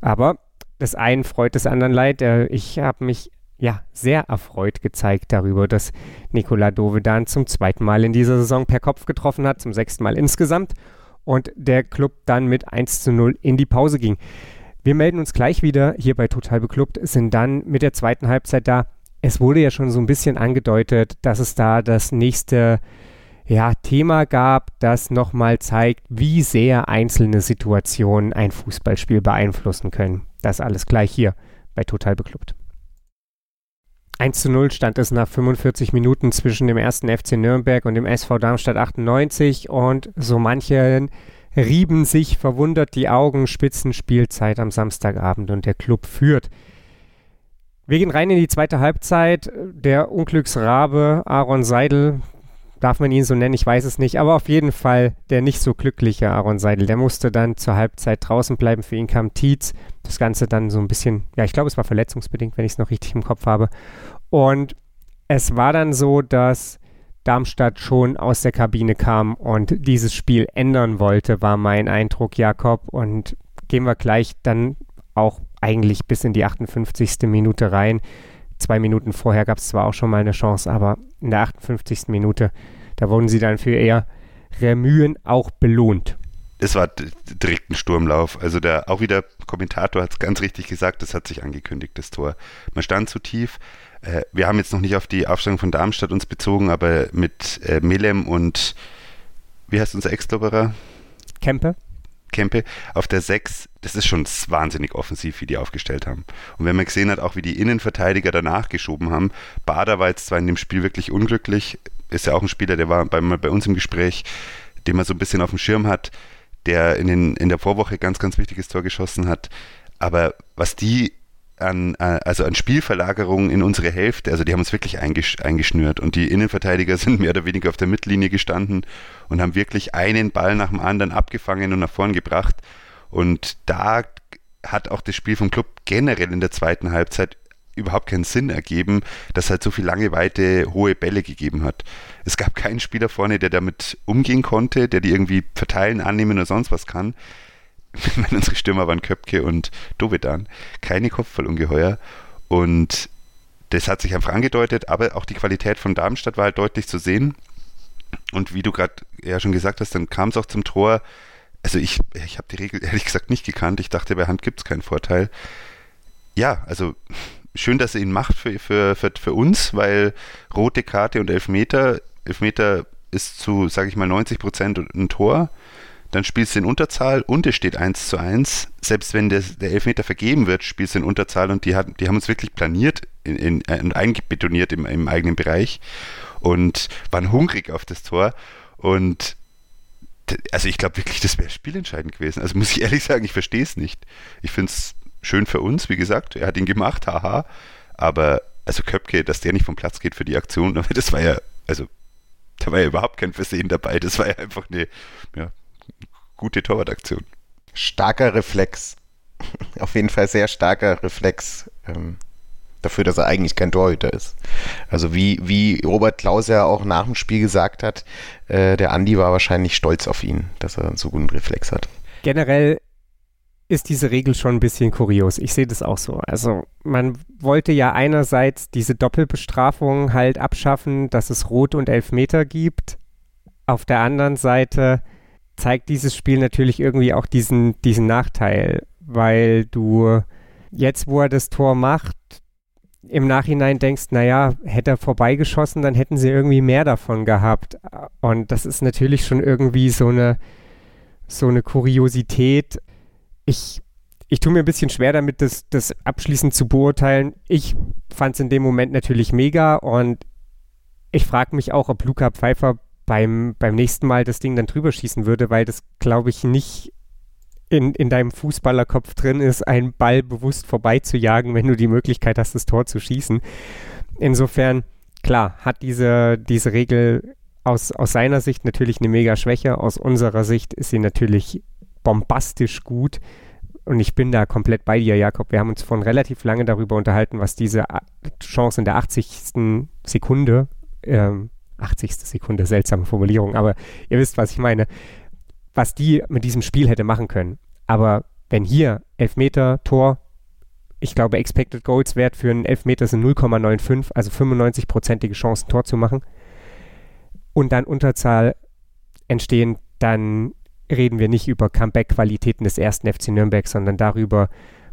Aber das einen freut des anderen leid. Ich habe mich ja, sehr erfreut gezeigt darüber, dass Nikola Dovedan zum zweiten Mal in dieser Saison per Kopf getroffen hat, zum sechsten Mal insgesamt und der Club dann mit 1 zu 0 in die Pause ging. Wir melden uns gleich wieder hier bei Total Beklubbt, sind dann mit der zweiten Halbzeit da. Es wurde ja schon so ein bisschen angedeutet, dass es da das nächste ja, Thema gab, das nochmal zeigt, wie sehr einzelne Situationen ein Fußballspiel beeinflussen können. Das alles gleich hier bei Total Beklubbt. 1 zu 0 stand es nach 45 Minuten zwischen dem ersten FC Nürnberg und dem SV Darmstadt 98 und so manche rieben sich verwundert die Augen, Spitzenspielzeit am Samstagabend und der Club führt. Wir gehen rein in die zweite Halbzeit. Der Unglücksrabe Aaron Seidel darf man ihn so nennen, ich weiß es nicht, aber auf jeden Fall der nicht so glückliche Aaron Seidel. Der musste dann zur Halbzeit draußen bleiben. Für ihn kam Tietz. Das Ganze dann so ein bisschen, ja, ich glaube, es war verletzungsbedingt, wenn ich es noch richtig im Kopf habe. Und es war dann so, dass Darmstadt schon aus der Kabine kam und dieses Spiel ändern wollte, war mein Eindruck, Jakob. Und gehen wir gleich dann auch eigentlich bis in die 58. Minute rein. Zwei Minuten vorher gab es zwar auch schon mal eine Chance, aber in der 58. Minute, da wurden sie dann für ihr Remühen auch belohnt. Es war direkt ein Sturmlauf. Also der auch wieder Kommentator hat es ganz richtig gesagt, das hat sich angekündigt, das Tor. Man stand zu tief. Äh, wir haben jetzt noch nicht auf die Aufstellung von Darmstadt uns bezogen, aber mit äh, Melem und wie heißt unser Ex-Klubberer? Kempe. Kempe auf der 6, das ist schon wahnsinnig offensiv, wie die aufgestellt haben. Und wenn man gesehen hat, auch wie die Innenverteidiger danach geschoben haben, Bader war jetzt zwar in dem Spiel wirklich unglücklich, ist ja auch ein Spieler, der war bei, bei uns im Gespräch, den man so ein bisschen auf dem Schirm hat, der in, den, in der Vorwoche ganz, ganz wichtiges Tor geschossen hat. Aber was die an, äh, also an Spielverlagerungen in unsere Hälfte, also die haben uns wirklich eingesch eingeschnürt und die Innenverteidiger sind mehr oder weniger auf der Mittellinie gestanden und haben wirklich einen Ball nach dem anderen abgefangen und nach vorn gebracht. Und da hat auch das Spiel vom Club generell in der zweiten Halbzeit überhaupt keinen Sinn ergeben, dass halt so viel lange, weite, hohe Bälle gegeben hat. Es gab keinen Spieler vorne, der damit umgehen konnte, der die irgendwie verteilen, annehmen oder sonst was kann. meine, unsere Stürmer waren Köpke und Dovedan. Keine Kopfballungeheuer. Und das hat sich einfach angedeutet, aber auch die Qualität von Darmstadt war halt deutlich zu sehen. Und wie du gerade ja schon gesagt hast, dann kam es auch zum Tor. Also ich, ich habe die Regel ehrlich gesagt nicht gekannt. Ich dachte, bei Hand gibt es keinen Vorteil. Ja, also schön, dass er ihn macht für, für, für, für uns, weil rote Karte und Elfmeter, Elfmeter ist zu, sage ich mal, 90 Prozent ein Tor dann spielst du in Unterzahl und es steht 1 zu 1. Selbst wenn der, der Elfmeter vergeben wird, spielst du in Unterzahl und die, hat, die haben uns wirklich planiert in, in eingebetoniert im, im eigenen Bereich und waren hungrig auf das Tor. Und also ich glaube wirklich, das wäre spielentscheidend gewesen. Also muss ich ehrlich sagen, ich verstehe es nicht. Ich finde es schön für uns, wie gesagt, er hat ihn gemacht, haha. Aber also Köpke, dass der nicht vom Platz geht für die Aktion, das war ja, also da war ja überhaupt kein Versehen dabei. Das war ja einfach eine ja, gute Torwartaktion. Starker Reflex. Auf jeden Fall sehr starker Reflex. Ähm, dafür, dass er eigentlich kein Torhüter ist. Also wie, wie Robert Klaus ja auch nach dem Spiel gesagt hat, äh, der Andi war wahrscheinlich stolz auf ihn, dass er so guten Reflex hat. Generell ist diese Regel schon ein bisschen kurios. Ich sehe das auch so. Also man wollte ja einerseits diese Doppelbestrafung halt abschaffen, dass es Rot und Elfmeter gibt. Auf der anderen Seite zeigt dieses Spiel natürlich irgendwie auch diesen, diesen Nachteil, weil du jetzt, wo er das Tor macht, im Nachhinein denkst, naja, hätte er vorbeigeschossen, dann hätten sie irgendwie mehr davon gehabt. Und das ist natürlich schon irgendwie so eine, so eine Kuriosität. Ich, ich tue mir ein bisschen schwer damit, das, das abschließend zu beurteilen. Ich fand es in dem Moment natürlich mega und ich frage mich auch, ob Luca Pfeiffer beim, beim nächsten Mal das Ding dann drüber schießen würde, weil das, glaube ich, nicht in, in deinem Fußballerkopf drin ist, einen Ball bewusst vorbeizujagen, wenn du die Möglichkeit hast, das Tor zu schießen. Insofern, klar, hat diese, diese Regel aus, aus seiner Sicht natürlich eine mega Schwäche. Aus unserer Sicht ist sie natürlich bombastisch gut. Und ich bin da komplett bei dir, Jakob. Wir haben uns vorhin relativ lange darüber unterhalten, was diese Chance in der 80. Sekunde ähm, 80. Sekunde, seltsame Formulierung, aber ihr wisst, was ich meine, was die mit diesem Spiel hätte machen können. Aber wenn hier Elfmeter, Tor, ich glaube, Expected Goals Wert für einen Elfmeter sind 0,95, also 95-prozentige Chancen, Tor zu machen, und dann Unterzahl entstehen, dann reden wir nicht über Comeback-Qualitäten des ersten FC Nürnberg, sondern darüber,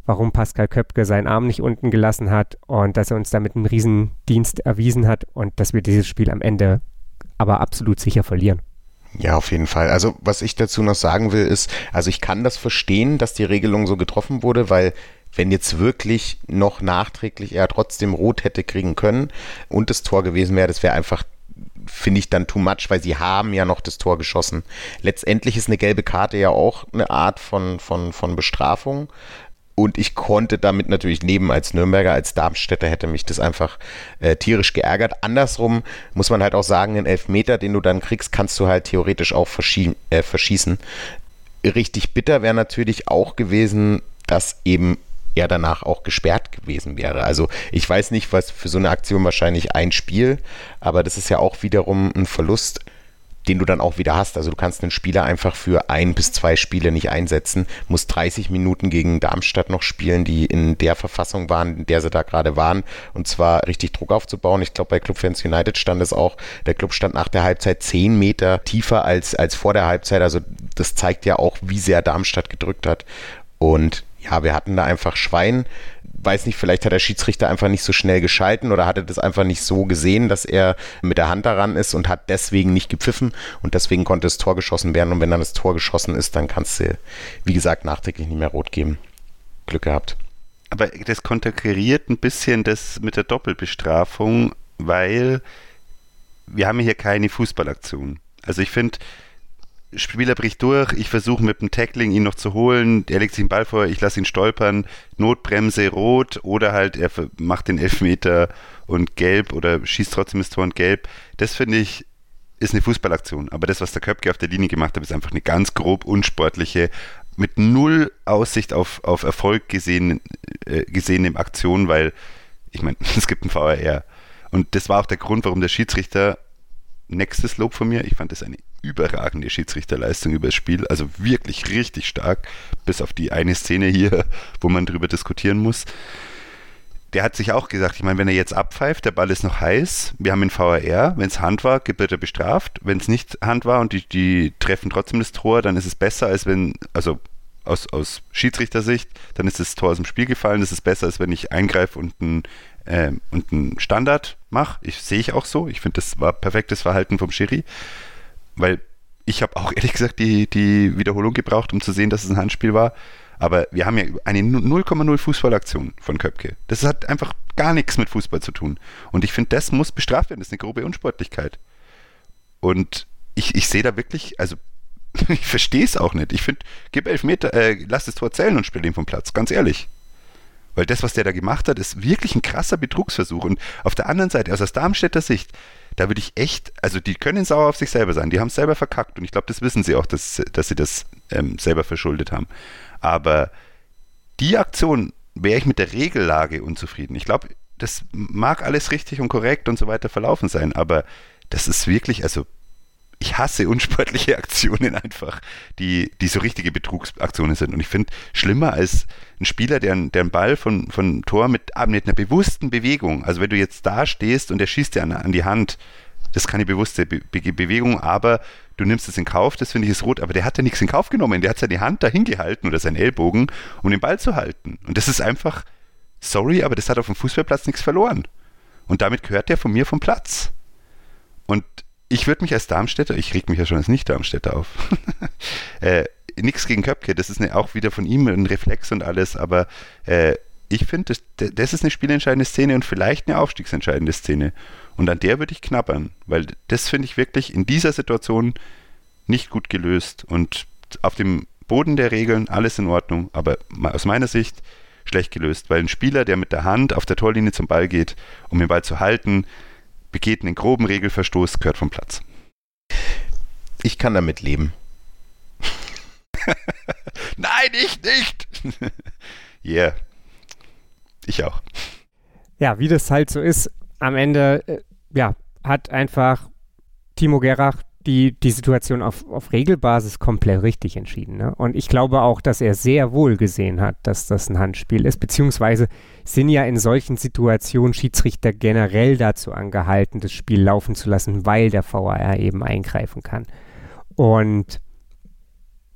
warum Pascal Köpke seinen Arm nicht unten gelassen hat und dass er uns damit einen Riesendienst erwiesen hat und dass wir dieses Spiel am Ende aber absolut sicher verlieren. Ja, auf jeden Fall. Also was ich dazu noch sagen will, ist, also ich kann das verstehen, dass die Regelung so getroffen wurde, weil wenn jetzt wirklich noch nachträglich er trotzdem rot hätte kriegen können und das Tor gewesen wäre, das wäre einfach finde ich dann too much, weil sie haben ja noch das Tor geschossen. Letztendlich ist eine gelbe Karte ja auch eine Art von, von, von Bestrafung und ich konnte damit natürlich leben als Nürnberger, als Darmstädter hätte mich das einfach äh, tierisch geärgert. Andersrum muss man halt auch sagen, den Elfmeter, den du dann kriegst, kannst du halt theoretisch auch verschie äh, verschießen. Richtig bitter wäre natürlich auch gewesen, dass eben er danach auch gesperrt gewesen wäre. Also ich weiß nicht, was für so eine Aktion wahrscheinlich ein Spiel, aber das ist ja auch wiederum ein Verlust den du dann auch wieder hast. Also du kannst einen Spieler einfach für ein bis zwei Spiele nicht einsetzen, musst 30 Minuten gegen Darmstadt noch spielen, die in der Verfassung waren, in der sie da gerade waren, und zwar richtig Druck aufzubauen. Ich glaube, bei Clubfans United stand es auch, der Club stand nach der Halbzeit zehn Meter tiefer als, als vor der Halbzeit. Also das zeigt ja auch, wie sehr Darmstadt gedrückt hat. Und ja, wir hatten da einfach Schwein weiß nicht, vielleicht hat der Schiedsrichter einfach nicht so schnell geschalten oder hat er das einfach nicht so gesehen, dass er mit der Hand daran ist und hat deswegen nicht gepfiffen und deswegen konnte das Tor geschossen werden und wenn dann das Tor geschossen ist, dann kannst du, wie gesagt, nachträglich nicht mehr rot geben. Glück gehabt. Aber das konterkariert ein bisschen das mit der Doppelbestrafung, weil wir haben hier keine Fußballaktion. Also ich finde, Spieler bricht durch, ich versuche mit dem Tackling ihn noch zu holen, er legt sich den Ball vor, ich lasse ihn stolpern, Notbremse rot oder halt er macht den Elfmeter und gelb oder schießt trotzdem das Tor und gelb. Das finde ich ist eine Fußballaktion. Aber das, was der Köpke auf der Linie gemacht hat, ist einfach eine ganz grob unsportliche, mit null Aussicht auf, auf Erfolg gesehen, äh, gesehene Aktion, weil ich meine, es gibt einen VAR. Und das war auch der Grund, warum der Schiedsrichter nächstes Lob von mir. Ich fand das eine überragende Schiedsrichterleistung über das Spiel. Also wirklich richtig stark, bis auf die eine Szene hier, wo man drüber diskutieren muss. Der hat sich auch gesagt, ich meine, wenn er jetzt abpfeift, der Ball ist noch heiß, wir haben den VAR, wenn es Hand war, wird er bestraft. Wenn es nicht Hand war und die, die treffen trotzdem das Tor, dann ist es besser, als wenn, also aus, aus Schiedsrichtersicht, dann ist das Tor aus dem Spiel gefallen. Das ist besser, als wenn ich eingreife und ein äh, und einen Standard mache. Ich sehe ich auch so. Ich finde, das war perfektes Verhalten vom Schiri, weil ich habe auch ehrlich gesagt die, die Wiederholung gebraucht, um zu sehen, dass es ein Handspiel war. Aber wir haben ja eine 0,0 Fußballaktion von Köpke. Das hat einfach gar nichts mit Fußball zu tun. Und ich finde, das muss bestraft werden. Das ist eine grobe Unsportlichkeit. Und ich, ich sehe da wirklich, also ich verstehe es auch nicht. Ich finde, gib elf Meter, äh, lass das Tor zählen und spiel ihn vom Platz, ganz ehrlich. Weil das, was der da gemacht hat, ist wirklich ein krasser Betrugsversuch. Und auf der anderen Seite, aus Darmstädter Sicht, da würde ich echt, also die können sauer auf sich selber sein. Die haben es selber verkackt. Und ich glaube, das wissen sie auch, dass, dass sie das ähm, selber verschuldet haben. Aber die Aktion wäre ich mit der Regellage unzufrieden. Ich glaube, das mag alles richtig und korrekt und so weiter verlaufen sein, aber das ist wirklich, also ich hasse unsportliche Aktionen einfach, die, die so richtige Betrugsaktionen sind. Und ich finde, schlimmer als ein Spieler, der, der einen Ball von, von Tor mit, ah, mit einer bewussten Bewegung, also wenn du jetzt da stehst und der schießt dir an, an die Hand, das ist keine bewusste Be Be Bewegung, aber du nimmst es in Kauf, das finde ich ist rot, aber der hat ja nichts in Kauf genommen, der hat seine Hand dahin gehalten oder seinen Ellbogen, um den Ball zu halten. Und das ist einfach, sorry, aber das hat auf dem Fußballplatz nichts verloren. Und damit gehört der von mir vom Platz. Und ich würde mich als Darmstädter, ich reg mich ja schon als Nicht-Darmstädter auf, äh, nichts gegen Köpke, das ist eine, auch wieder von ihm ein Reflex und alles, aber äh, ich finde, das, das ist eine spielentscheidende Szene und vielleicht eine aufstiegsentscheidende Szene. Und an der würde ich knabbern, weil das finde ich wirklich in dieser Situation nicht gut gelöst. Und auf dem Boden der Regeln alles in Ordnung, aber aus meiner Sicht schlecht gelöst, weil ein Spieler, der mit der Hand auf der Torlinie zum Ball geht, um den Ball zu halten, begeht einen groben Regelverstoß, gehört vom Platz. Ich kann damit leben. Nein, ich nicht! yeah. Ich auch. Ja, wie das halt so ist, am Ende, äh, ja, hat einfach Timo Gerach die, die Situation auf, auf Regelbasis komplett richtig entschieden. Ne? Und ich glaube auch, dass er sehr wohl gesehen hat, dass das ein Handspiel ist, beziehungsweise sind ja in solchen Situationen Schiedsrichter generell dazu angehalten, das Spiel laufen zu lassen, weil der VAR eben eingreifen kann. Und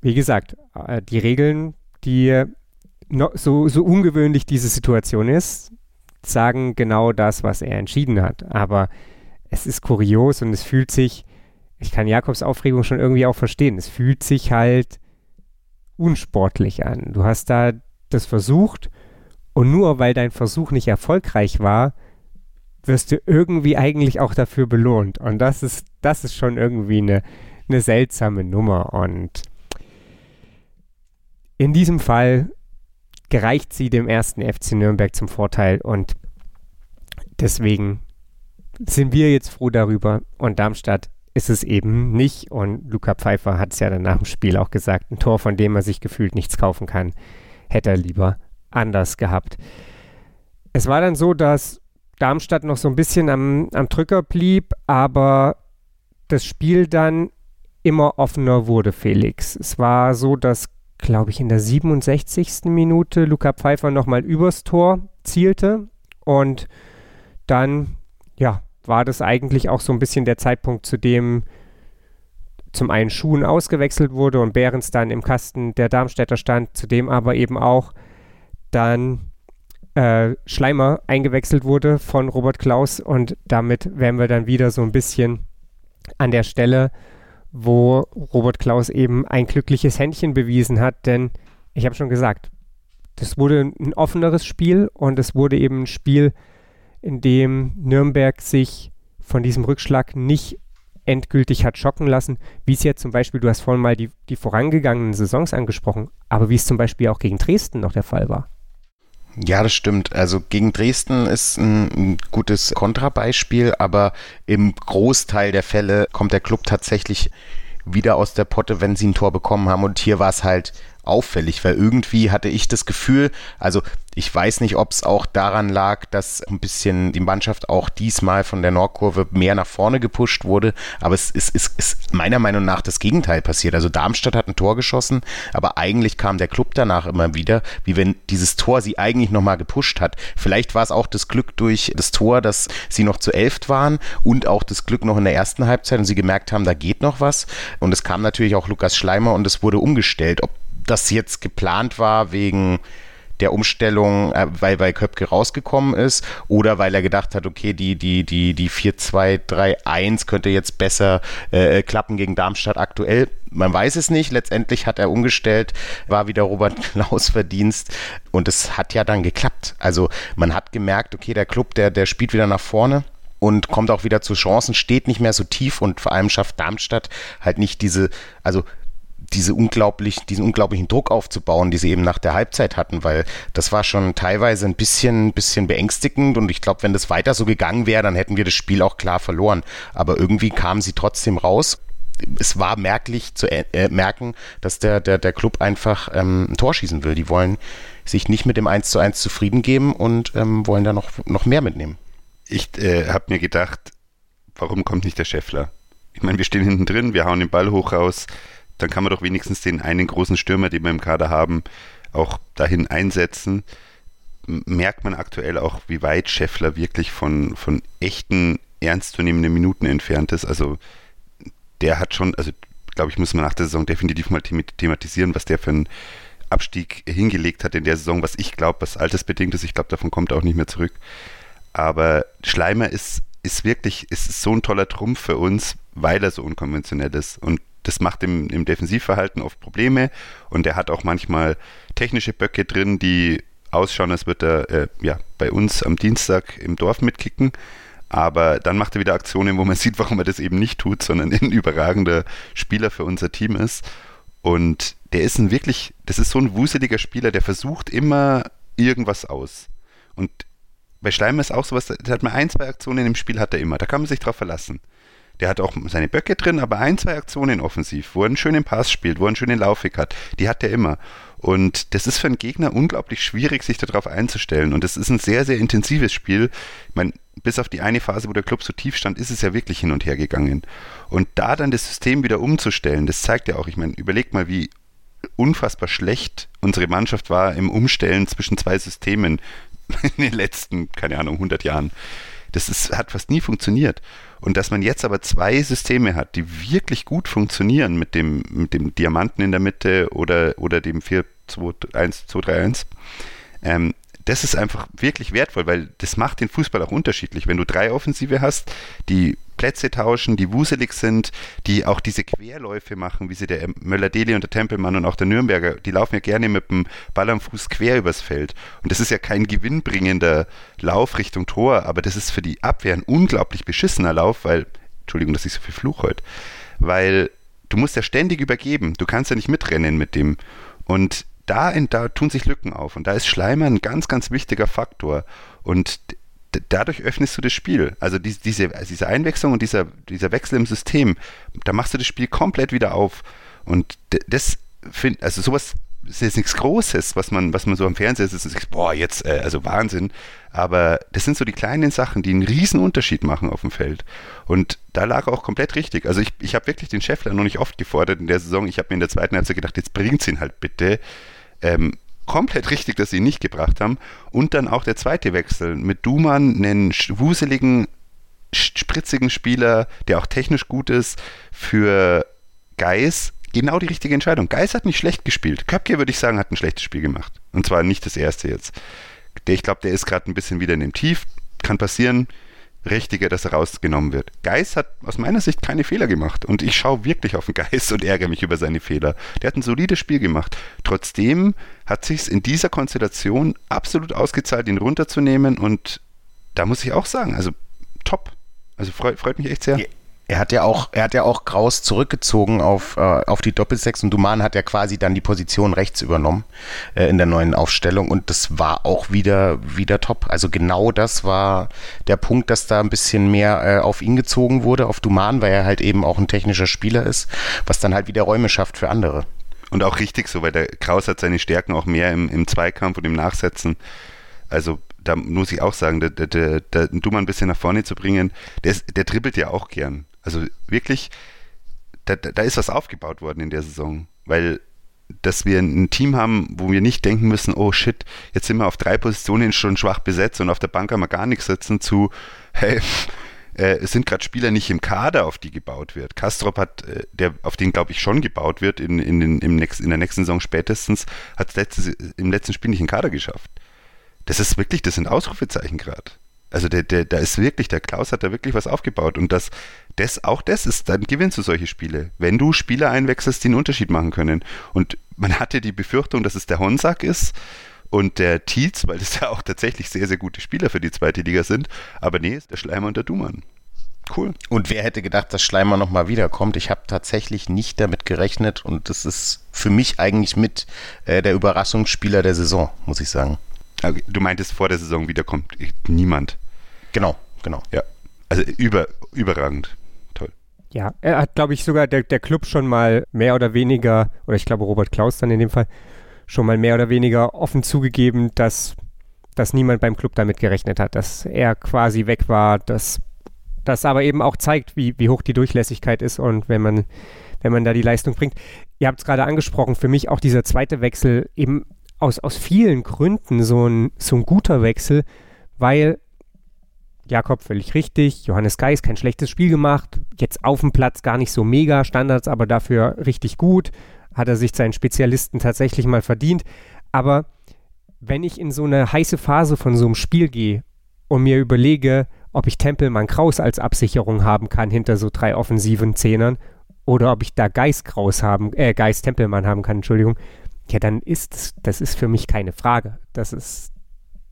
wie gesagt, äh, die Regeln, die so, so ungewöhnlich diese Situation ist, sagen genau das, was er entschieden hat. Aber es ist kurios und es fühlt sich ich kann Jakobs Aufregung schon irgendwie auch verstehen. Es fühlt sich halt unsportlich an. Du hast da das versucht und nur weil dein Versuch nicht erfolgreich war, wirst du irgendwie eigentlich auch dafür belohnt. Und das ist, das ist schon irgendwie eine, eine seltsame Nummer. Und in diesem Fall gereicht sie dem ersten FC Nürnberg zum Vorteil und deswegen sind wir jetzt froh darüber und Darmstadt ist es eben nicht und Luca Pfeiffer hat es ja dann nach dem Spiel auch gesagt, ein Tor, von dem er sich gefühlt nichts kaufen kann, hätte er lieber anders gehabt. Es war dann so, dass Darmstadt noch so ein bisschen am, am Drücker blieb, aber das Spiel dann immer offener wurde, Felix. Es war so, dass, glaube ich, in der 67. Minute Luca Pfeiffer nochmal übers Tor zielte und dann, ja, war das eigentlich auch so ein bisschen der Zeitpunkt, zu dem zum einen Schuhen ausgewechselt wurde und Behrens dann im Kasten der Darmstädter stand, zu dem aber eben auch dann äh, Schleimer eingewechselt wurde von Robert Klaus und damit wären wir dann wieder so ein bisschen an der Stelle, wo Robert Klaus eben ein glückliches Händchen bewiesen hat, denn ich habe schon gesagt, das wurde ein offeneres Spiel und es wurde eben ein Spiel, in dem Nürnberg sich von diesem Rückschlag nicht endgültig hat schocken lassen, wie es jetzt zum Beispiel, du hast vorhin mal die, die vorangegangenen Saisons angesprochen, aber wie es zum Beispiel auch gegen Dresden noch der Fall war. Ja, das stimmt. Also gegen Dresden ist ein, gutes Kontrabeispiel, aber im Großteil der Fälle kommt der Club tatsächlich wieder aus der Potte, wenn sie ein Tor bekommen haben. Und hier war es halt auffällig, weil irgendwie hatte ich das Gefühl, also ich weiß nicht, ob es auch daran lag, dass ein bisschen die Mannschaft auch diesmal von der Nordkurve mehr nach vorne gepusht wurde, aber es ist, ist, ist meiner Meinung nach das Gegenteil passiert. Also Darmstadt hat ein Tor geschossen, aber eigentlich kam der Club danach immer wieder, wie wenn dieses Tor sie eigentlich nochmal gepusht hat. Vielleicht war es auch das Glück durch das Tor, dass sie noch zu elft waren und auch das Glück noch in der ersten Halbzeit und sie gemerkt haben, da geht noch was. Und es kam natürlich auch Lukas Schleimer und es wurde umgestellt. Ob das jetzt geplant war wegen der Umstellung, äh, weil, weil Köpke rausgekommen ist oder weil er gedacht hat, okay, die, die, die, die 4-2-3-1 könnte jetzt besser äh, klappen gegen Darmstadt aktuell. Man weiß es nicht. Letztendlich hat er umgestellt, war wieder Robert Klaus Verdienst und es hat ja dann geklappt. Also man hat gemerkt, okay, der Club, der, der spielt wieder nach vorne und kommt auch wieder zu Chancen, steht nicht mehr so tief und vor allem schafft Darmstadt halt nicht diese, also diese unglaublich, diesen unglaublichen Druck aufzubauen, die sie eben nach der Halbzeit hatten, weil das war schon teilweise ein bisschen, bisschen beängstigend und ich glaube, wenn das weiter so gegangen wäre, dann hätten wir das Spiel auch klar verloren. Aber irgendwie kamen sie trotzdem raus. Es war merklich zu äh, merken, dass der, der, der Club einfach ähm, ein Tor schießen will. Die wollen sich nicht mit dem 1 zu 1 zufrieden geben und ähm, wollen da noch, noch mehr mitnehmen. Ich äh, habe mir gedacht, warum kommt nicht der Scheffler? Ich meine, wir stehen hinten drin, wir hauen den Ball hoch raus dann kann man doch wenigstens den einen großen Stürmer, den wir im Kader haben, auch dahin einsetzen. Merkt man aktuell auch, wie weit Scheffler wirklich von, von echten, ernstzunehmenden Minuten entfernt ist. Also der hat schon, also glaube ich, muss man nach der Saison definitiv mal thematisieren, was der für einen Abstieg hingelegt hat in der Saison, was ich glaube, was altersbedingt ist. Ich glaube, davon kommt er auch nicht mehr zurück. Aber Schleimer ist, ist wirklich, ist so ein toller Trumpf für uns, weil er so unkonventionell ist. Und das macht im, im Defensivverhalten oft Probleme und er hat auch manchmal technische Böcke drin, die ausschauen, als würde er äh, ja, bei uns am Dienstag im Dorf mitkicken. Aber dann macht er wieder Aktionen, wo man sieht, warum er das eben nicht tut, sondern ein überragender Spieler für unser Team ist. Und der ist ein wirklich, das ist so ein wuseliger Spieler, der versucht immer irgendwas aus. Und bei Schleimer ist auch sowas, der hat mal ein, zwei Aktionen im Spiel hat er immer. Da kann man sich drauf verlassen. Der hat auch seine Böcke drin, aber ein, zwei Aktionen offensiv, wo er einen schönen Pass spielt, wo er einen schönen Laufweg hat, die hat er immer. Und das ist für einen Gegner unglaublich schwierig, sich darauf einzustellen. Und es ist ein sehr, sehr intensives Spiel. Ich meine, bis auf die eine Phase, wo der Club so tief stand, ist es ja wirklich hin und her gegangen. Und da dann das System wieder umzustellen, das zeigt ja auch, ich meine, überlegt mal, wie unfassbar schlecht unsere Mannschaft war im Umstellen zwischen zwei Systemen in den letzten, keine Ahnung, 100 Jahren. Das ist, hat fast nie funktioniert. Und dass man jetzt aber zwei Systeme hat, die wirklich gut funktionieren mit dem, mit dem Diamanten in der Mitte oder, oder dem 4-2-1-2-3-1, ähm, das ist einfach wirklich wertvoll, weil das macht den Fußball auch unterschiedlich. Wenn du drei Offensive hast, die Plätze tauschen, die wuselig sind, die auch diese Querläufe machen, wie sie der Möller-Deli und der Tempelmann und auch der Nürnberger, die laufen ja gerne mit dem Ball am Fuß quer übers Feld. Und das ist ja kein gewinnbringender Lauf Richtung Tor, aber das ist für die Abwehr ein unglaublich beschissener Lauf, weil, Entschuldigung, dass ich so viel fluch heute, weil du musst ja ständig übergeben. Du kannst ja nicht mitrennen mit dem. Und da, in, da tun sich Lücken auf und da ist Schleimer ein ganz, ganz wichtiger Faktor. Und dadurch öffnest du das Spiel. Also die, diese, diese Einwechslung und dieser, dieser Wechsel im System, da machst du das Spiel komplett wieder auf. Und das finde, also sowas ist jetzt nichts Großes, was man, was man so am Fernseher sitzt und sagt, boah, jetzt, äh, also Wahnsinn. Aber das sind so die kleinen Sachen, die einen riesen Unterschied machen auf dem Feld. Und da lag er auch komplett richtig. Also ich, ich habe wirklich den Scheffler noch nicht oft gefordert in der Saison. Ich habe mir in der zweiten Halbzeit gedacht, jetzt bringt ihn halt bitte. Ähm, komplett richtig, dass sie ihn nicht gebracht haben. Und dann auch der zweite Wechsel mit Duman, einen wuseligen, spritzigen Spieler, der auch technisch gut ist, für Geis genau die richtige Entscheidung. Geis hat nicht schlecht gespielt. Köpke, würde ich sagen, hat ein schlechtes Spiel gemacht. Und zwar nicht das erste jetzt. Der, ich glaube, der ist gerade ein bisschen wieder in dem Tief. Kann passieren. Richtiger, dass er rausgenommen wird. Geis hat aus meiner Sicht keine Fehler gemacht. Und ich schaue wirklich auf den Geis und ärgere mich über seine Fehler. Der hat ein solides Spiel gemacht. Trotzdem hat sich in dieser Konstellation absolut ausgezahlt, ihn runterzunehmen. Und da muss ich auch sagen, also top. Also freut, freut mich echt sehr. Ja er hat ja auch, er hat ja auch Kraus zurückgezogen auf, äh, auf die Doppelsechs und Duman hat ja quasi dann die Position rechts übernommen äh, in der neuen Aufstellung und das war auch wieder, wieder top. Also genau das war der Punkt, dass da ein bisschen mehr äh, auf ihn gezogen wurde, auf Duman, weil er halt eben auch ein technischer Spieler ist, was dann halt wieder Räume schafft für andere. Und auch richtig so, weil der Kraus hat seine Stärken auch mehr im, im Zweikampf und im Nachsetzen. Also da muss ich auch sagen, der, der, der, der Duman ein bisschen nach vorne zu bringen, der, ist, der dribbelt ja auch gern. Also wirklich, da, da ist was aufgebaut worden in der Saison, weil dass wir ein Team haben, wo wir nicht denken müssen, oh shit, jetzt sind wir auf drei Positionen schon schwach besetzt und auf der Bank haben wir gar nichts sitzen zu, hey, äh, es sind gerade Spieler nicht im Kader, auf die gebaut wird. Kastrop hat, äh, der, auf den glaube ich schon gebaut wird, in, in, in, im nächsten, in der nächsten Saison spätestens, hat es im letzten Spiel nicht in Kader geschafft. Das ist wirklich, das sind Ausrufezeichen gerade. Also der, der, da ist wirklich, der Klaus hat da wirklich was aufgebaut. Und das, das, auch das ist, dann gewinnst du solche Spiele. Wenn du Spieler einwechselst, die einen Unterschied machen können. Und man hatte die Befürchtung, dass es der Honsack ist und der Tietz, weil das ja auch tatsächlich sehr, sehr gute Spieler für die zweite Liga sind. Aber nee, ist der Schleimer und der Dumann. Cool. Und wer hätte gedacht, dass Schleimer nochmal wiederkommt? Ich habe tatsächlich nicht damit gerechnet und das ist für mich eigentlich mit äh, der Überraschungsspieler der Saison, muss ich sagen. Du meintest vor der Saison wiederkommt niemand. Genau, genau. Ja. Also über, überragend. Toll. Ja, er hat, glaube ich, sogar der, der Club schon mal mehr oder weniger, oder ich glaube Robert Klaus dann in dem Fall, schon mal mehr oder weniger offen zugegeben, dass, dass niemand beim Club damit gerechnet hat, dass er quasi weg war, dass das aber eben auch zeigt, wie, wie hoch die Durchlässigkeit ist und wenn man, wenn man da die Leistung bringt. Ihr habt es gerade angesprochen, für mich auch dieser zweite Wechsel eben aus, aus vielen Gründen so ein, so ein guter Wechsel, weil Jakob völlig richtig. Johannes Geis kein schlechtes Spiel gemacht. Jetzt auf dem Platz gar nicht so mega Standards, aber dafür richtig gut. Hat er sich seinen Spezialisten tatsächlich mal verdient. Aber wenn ich in so eine heiße Phase von so einem Spiel gehe und mir überlege, ob ich Tempelmann Kraus als Absicherung haben kann hinter so drei offensiven Zehnern oder ob ich da Geist Kraus haben, äh, Geist Tempelmann haben kann, Entschuldigung, ja, dann ist das ist für mich keine Frage. Das ist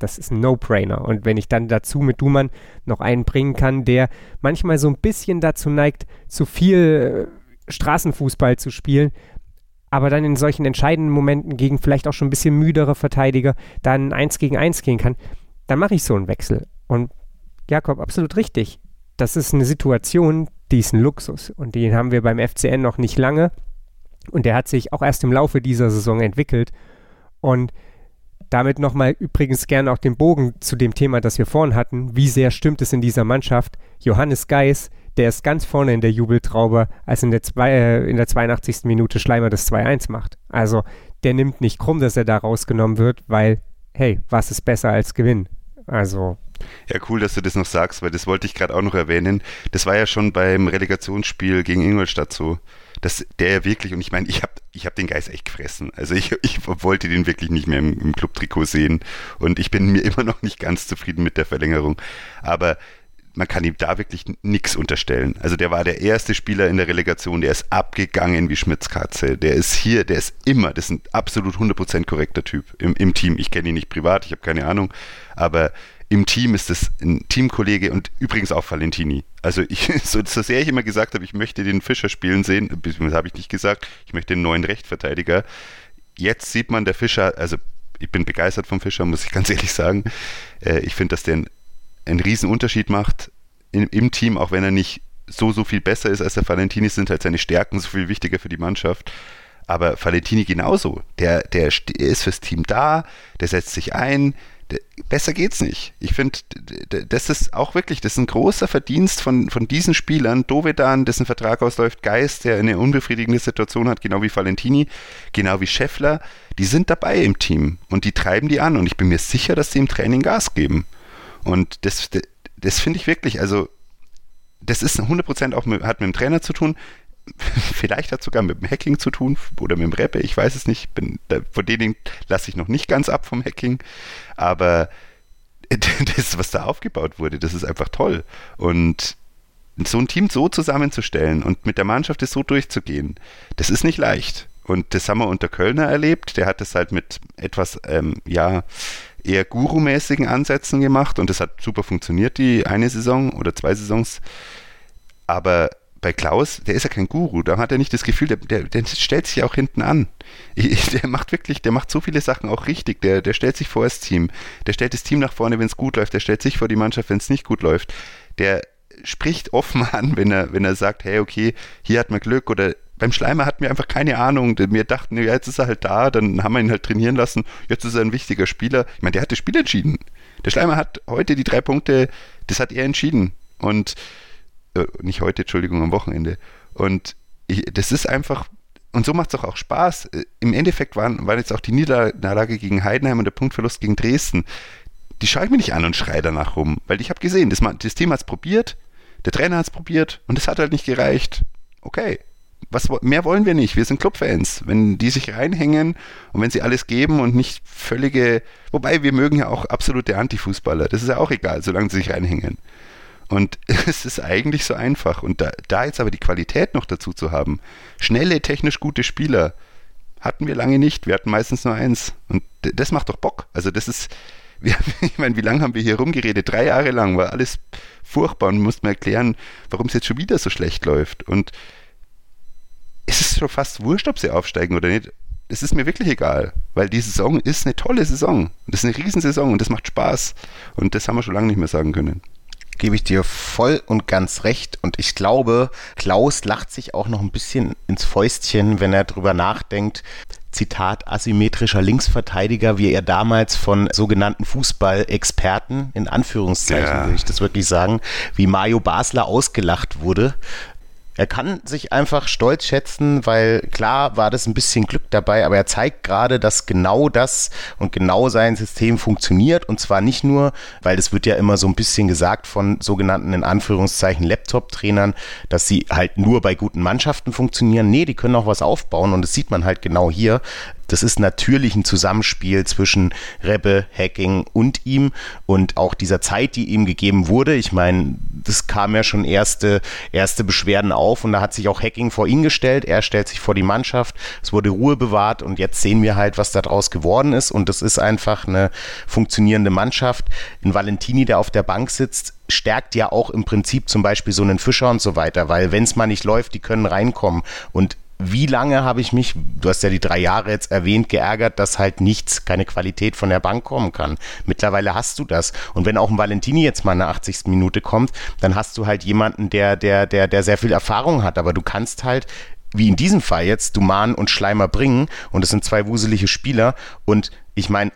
das ist ein No-Brainer. Und wenn ich dann dazu mit Dumann noch einen bringen kann, der manchmal so ein bisschen dazu neigt, zu viel äh, Straßenfußball zu spielen, aber dann in solchen entscheidenden Momenten gegen vielleicht auch schon ein bisschen müdere Verteidiger dann eins gegen eins gehen kann, dann mache ich so einen Wechsel. Und Jakob, absolut richtig. Das ist eine Situation, die ist ein Luxus. Und den haben wir beim FCN noch nicht lange. Und der hat sich auch erst im Laufe dieser Saison entwickelt. Und damit nochmal übrigens gerne auch den Bogen zu dem Thema, das wir vorhin hatten. Wie sehr stimmt es in dieser Mannschaft? Johannes Geis, der ist ganz vorne in der Jubeltraube, als in der, zwei, äh, in der 82. Minute Schleimer das 2-1 macht. Also der nimmt nicht krumm, dass er da rausgenommen wird, weil, hey, was ist besser als Gewinn? Also ja, cool, dass du das noch sagst, weil das wollte ich gerade auch noch erwähnen. Das war ja schon beim Relegationsspiel gegen Ingolstadt so dass der wirklich, und ich meine, ich habe ich hab den Geist echt gefressen. Also ich, ich wollte den wirklich nicht mehr im, im Clubtrikot sehen und ich bin mir immer noch nicht ganz zufrieden mit der Verlängerung. Aber man kann ihm da wirklich nichts unterstellen. Also der war der erste Spieler in der Relegation, der ist abgegangen wie Schmitzkatze. Der ist hier, der ist immer, das ist ein absolut 100% korrekter Typ im, im Team. Ich kenne ihn nicht privat, ich habe keine Ahnung, aber im Team ist es ein Teamkollege und übrigens auch Valentini. Also ich, so, so sehr ich immer gesagt habe, ich möchte den Fischer spielen sehen, das habe ich nicht gesagt, ich möchte den neuen Rechtverteidiger. jetzt sieht man, der Fischer, also ich bin begeistert vom Fischer, muss ich ganz ehrlich sagen. Äh, ich finde, dass der einen, einen riesen Unterschied macht im, im Team, auch wenn er nicht so, so viel besser ist als der Valentini, sind halt seine Stärken so viel wichtiger für die Mannschaft. Aber Valentini genauso. Der, der ist fürs Team da, der setzt sich ein. Besser geht's nicht. Ich finde, das ist auch wirklich, das ist ein großer Verdienst von, von diesen Spielern. Dovedan, dessen Vertrag ausläuft, Geist, der eine unbefriedigende Situation hat, genau wie Valentini, genau wie Scheffler. Die sind dabei im Team und die treiben die an. Und ich bin mir sicher, dass sie im Training Gas geben. Und das, das finde ich wirklich, also das ist 100% auch mit, hat mit dem Trainer zu tun. Vielleicht hat es sogar mit dem Hacking zu tun oder mit dem Rapper, ich weiß es nicht. Bin, da, von denen lasse ich noch nicht ganz ab vom Hacking. Aber das, was da aufgebaut wurde, das ist einfach toll. Und so ein Team so zusammenzustellen und mit der Mannschaft das so durchzugehen, das ist nicht leicht. Und das haben wir unter Kölner erlebt. Der hat das halt mit etwas, ähm, ja, eher gurumäßigen Ansätzen gemacht und das hat super funktioniert, die eine Saison oder zwei Saisons. Aber bei Klaus, der ist ja kein Guru, da hat er nicht das Gefühl, der, der, der stellt sich auch hinten an. Der macht wirklich, der macht so viele Sachen auch richtig. Der, der stellt sich vor das Team, der stellt das Team nach vorne, wenn es gut läuft, der stellt sich vor die Mannschaft, wenn es nicht gut läuft. Der spricht offen an, wenn er, wenn er sagt, hey, okay, hier hat man Glück oder beim Schleimer hatten wir einfach keine Ahnung. Wir dachten, ja, jetzt ist er halt da, dann haben wir ihn halt trainieren lassen. Jetzt ist er ein wichtiger Spieler. Ich meine, der hat das Spiel entschieden. Der Schleimer hat heute die drei Punkte, das hat er entschieden. Und äh, nicht heute, Entschuldigung, am Wochenende. Und ich, das ist einfach, und so macht es auch, Spaß. Äh, Im Endeffekt waren, waren jetzt auch die Niederlage gegen Heidenheim und der Punktverlust gegen Dresden. Die schaue ich mir nicht an und schreie danach rum, weil ich habe gesehen, das, das Team hat es probiert, der Trainer hat es probiert und es hat halt nicht gereicht. Okay, was mehr wollen wir nicht. Wir sind Clubfans. Wenn die sich reinhängen und wenn sie alles geben und nicht völlige, wobei wir mögen ja auch absolute Antifußballer. Das ist ja auch egal, solange sie sich reinhängen. Und es ist eigentlich so einfach. Und da, da jetzt aber die Qualität noch dazu zu haben, schnelle, technisch gute Spieler, hatten wir lange nicht. Wir hatten meistens nur eins. Und das macht doch Bock. Also das ist, wir, ich meine, wie lange haben wir hier rumgeredet? Drei Jahre lang war alles furchtbar und mussten erklären, warum es jetzt schon wieder so schlecht läuft. Und es ist schon fast wurscht, ob sie aufsteigen oder nicht. Es ist mir wirklich egal, weil die Saison ist eine tolle Saison. Das ist eine Riesensaison und das macht Spaß. Und das haben wir schon lange nicht mehr sagen können gebe ich dir voll und ganz recht. Und ich glaube, Klaus lacht sich auch noch ein bisschen ins Fäustchen, wenn er drüber nachdenkt. Zitat asymmetrischer Linksverteidiger, wie er damals von sogenannten Fußballexperten, in Anführungszeichen ja. würde ich das wirklich sagen, wie Mario Basler ausgelacht wurde, er kann sich einfach stolz schätzen, weil klar war das ein bisschen Glück dabei, aber er zeigt gerade, dass genau das und genau sein System funktioniert und zwar nicht nur, weil das wird ja immer so ein bisschen gesagt von sogenannten in Anführungszeichen Laptop-Trainern, dass sie halt nur bei guten Mannschaften funktionieren. Nee, die können auch was aufbauen und das sieht man halt genau hier. Das ist natürlich ein Zusammenspiel zwischen Rebbe, Hacking und ihm und auch dieser Zeit, die ihm gegeben wurde. Ich meine, das kam ja schon erste, erste Beschwerden auf und da hat sich auch Hacking vor ihn gestellt. Er stellt sich vor die Mannschaft. Es wurde Ruhe bewahrt und jetzt sehen wir halt, was daraus geworden ist und das ist einfach eine funktionierende Mannschaft. Ein Valentini, der auf der Bank sitzt, stärkt ja auch im Prinzip zum Beispiel so einen Fischer und so weiter, weil wenn es mal nicht läuft, die können reinkommen und wie lange habe ich mich, du hast ja die drei Jahre jetzt erwähnt, geärgert, dass halt nichts, keine Qualität von der Bank kommen kann. Mittlerweile hast du das. Und wenn auch ein Valentini jetzt mal in der 80. Minute kommt, dann hast du halt jemanden, der, der, der, der sehr viel Erfahrung hat. Aber du kannst halt wie in diesem Fall jetzt Duman und Schleimer bringen und es sind zwei wuselige Spieler und ich meine,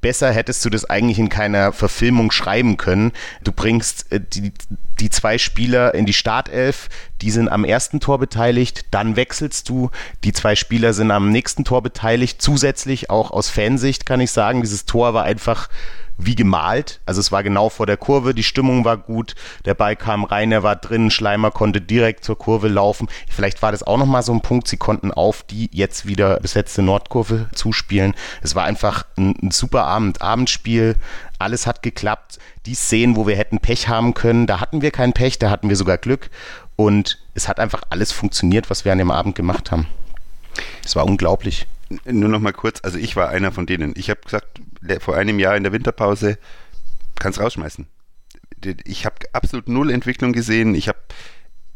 besser hättest du das eigentlich in keiner Verfilmung schreiben können. Du bringst äh, die, die zwei Spieler in die Startelf, die sind am ersten Tor beteiligt, dann wechselst du, die zwei Spieler sind am nächsten Tor beteiligt, zusätzlich auch aus Fansicht kann ich sagen, dieses Tor war einfach wie gemalt. Also es war genau vor der Kurve, die Stimmung war gut, der Ball kam rein, er war drin, Schleimer konnte direkt zur Kurve laufen. Vielleicht war das auch nochmal so ein Punkt, sie konnten auf die jetzt wieder besetzte Nordkurve zuspielen. Es war einfach ein, ein super Abend, Abendspiel, alles hat geklappt. Die Szenen, wo wir hätten Pech haben können, da hatten wir kein Pech, da hatten wir sogar Glück und es hat einfach alles funktioniert, was wir an dem Abend gemacht haben. Es war unglaublich. Nur noch mal kurz, also ich war einer von denen. Ich habe gesagt, vor einem Jahr in der Winterpause, kannst rausschmeißen. Ich habe absolut null Entwicklung gesehen. Ich habe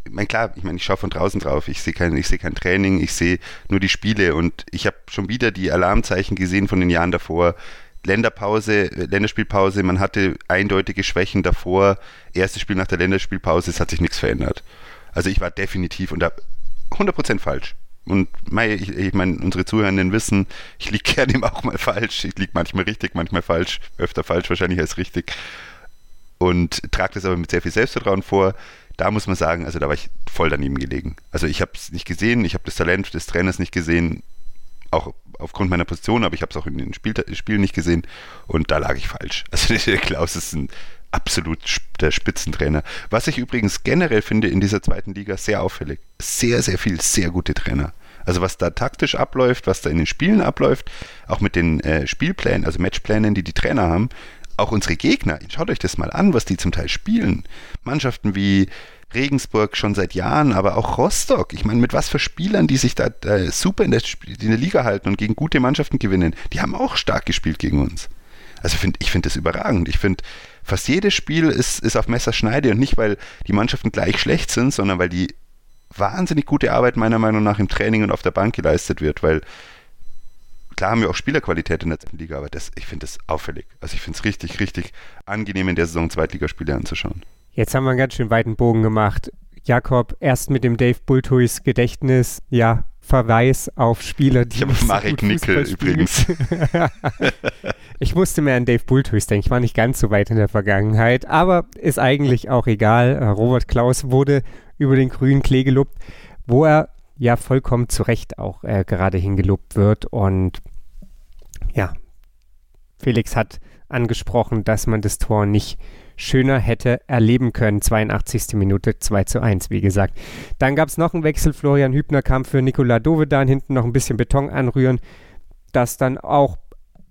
ich meine, klar, ich meine, ich schaue von draußen drauf, ich sehe kein, ich kein Training, ich sehe nur die Spiele und ich habe schon wieder die Alarmzeichen gesehen von den Jahren davor. Länderpause, Länderspielpause, man hatte eindeutige Schwächen davor. Erstes Spiel nach der Länderspielpause, es hat sich nichts verändert. Also ich war definitiv und da 100% falsch. Und ich, ich meine, unsere Zuhörenden wissen, ich liege gerne auch mal falsch. Ich liege manchmal richtig, manchmal falsch, öfter falsch wahrscheinlich als richtig. Und trage das aber mit sehr viel Selbstvertrauen vor. Da muss man sagen, also da war ich voll daneben gelegen. Also ich habe es nicht gesehen, ich habe das Talent des Trainers nicht gesehen, auch aufgrund meiner Position, aber ich habe es auch in den Spiel, Spielen nicht gesehen und da lag ich falsch. Also der Klaus ist ein absolut der Spitzentrainer. Was ich übrigens generell finde in dieser zweiten Liga sehr auffällig. Sehr, sehr viel, sehr gute Trainer. Also was da taktisch abläuft, was da in den Spielen abläuft, auch mit den äh, Spielplänen, also Matchplänen, die die Trainer haben, auch unsere Gegner, schaut euch das mal an, was die zum Teil spielen. Mannschaften wie Regensburg schon seit Jahren, aber auch Rostock. Ich meine, mit was für Spielern, die sich da äh, super in der, in der, Liga halten und gegen gute Mannschaften gewinnen, die haben auch stark gespielt gegen uns. Also find, ich finde das überragend. Ich finde, fast jedes Spiel ist, ist auf Messerschneide und nicht, weil die Mannschaften gleich schlecht sind, sondern weil die wahnsinnig gute Arbeit meiner Meinung nach im Training und auf der Bank geleistet wird, weil klar haben wir auch Spielerqualität in der zweiten Liga, aber das, ich finde das auffällig. Also ich finde es richtig, richtig angenehm in der Saison Zweitligaspiele anzuschauen. Jetzt haben wir einen ganz schön weiten Bogen gemacht. Jakob, erst mit dem Dave Bultuis Gedächtnis, ja, Verweis auf Spieler, die. Ich habe Marek Nickel übrigens. ich musste mehr an Dave Bultuis denken. Ich war nicht ganz so weit in der Vergangenheit, aber ist eigentlich auch egal. Äh, Robert Klaus wurde über den grünen Klee gelobt, wo er ja vollkommen zu Recht auch äh, gerade hingelobt wird. Und ja, Felix hat angesprochen, dass man das Tor nicht schöner hätte erleben können. 82. Minute 2 zu 1, wie gesagt. Dann gab es noch einen Wechsel. Florian Hübner kam für Nikola Dovedan hinten noch ein bisschen Beton anrühren. Das dann auch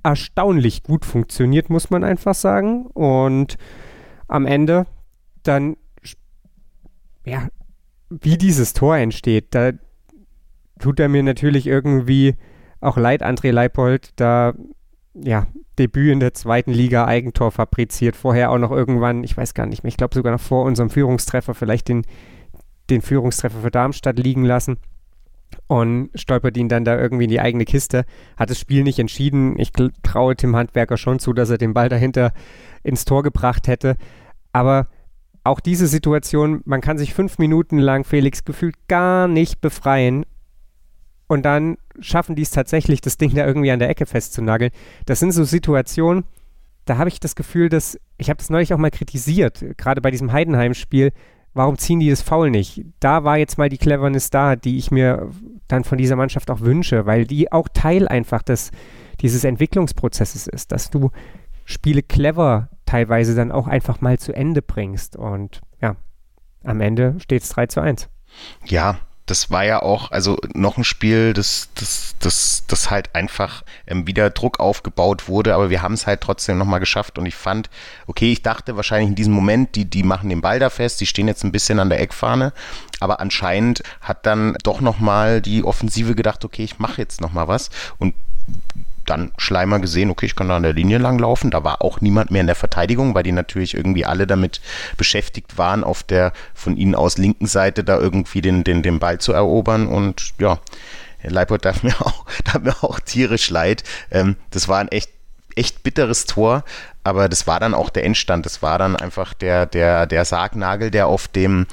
erstaunlich gut funktioniert, muss man einfach sagen. Und am Ende dann, ja, wie dieses Tor entsteht, da tut er mir natürlich irgendwie auch leid, André Leipold, da ja, Debüt in der zweiten Liga Eigentor fabriziert. Vorher auch noch irgendwann, ich weiß gar nicht mehr, ich glaube sogar noch vor unserem Führungstreffer vielleicht den, den Führungstreffer für Darmstadt liegen lassen und stolpert ihn dann da irgendwie in die eigene Kiste. Hat das Spiel nicht entschieden. Ich traue Tim Handwerker schon zu, dass er den Ball dahinter ins Tor gebracht hätte. Aber auch diese Situation, man kann sich fünf Minuten lang Felix gefühlt gar nicht befreien und dann schaffen die es tatsächlich, das Ding da irgendwie an der Ecke festzunageln. Das sind so Situationen, da habe ich das Gefühl, dass, ich habe das neulich auch mal kritisiert, gerade bei diesem Heidenheim-Spiel, warum ziehen die das Foul nicht? Da war jetzt mal die Cleverness da, die ich mir dann von dieser Mannschaft auch wünsche, weil die auch Teil einfach des, dieses Entwicklungsprozesses ist, dass du Spiele clever teilweise dann auch einfach mal zu Ende bringst. Und ja, am Ende steht es 3 zu 1. Ja, das war ja auch, also noch ein Spiel, das, das, das, das halt einfach ähm, wieder Druck aufgebaut wurde, aber wir haben es halt trotzdem nochmal geschafft und ich fand, okay, ich dachte wahrscheinlich in diesem Moment, die, die machen den Ball da fest, die stehen jetzt ein bisschen an der Eckfahne, aber anscheinend hat dann doch nochmal die Offensive gedacht, okay, ich mache jetzt nochmal was und dann Schleimer gesehen, okay, ich kann da an der Linie lang laufen. Da war auch niemand mehr in der Verteidigung, weil die natürlich irgendwie alle damit beschäftigt waren, auf der von ihnen aus linken Seite da irgendwie den, den, den Ball zu erobern. Und ja, Leipold darf mir auch, darf mir auch tierisch leid. Ähm, das war ein echt echt bitteres Tor, aber das war dann auch der Endstand. Das war dann einfach der, der, der Sargnagel, der auf dem,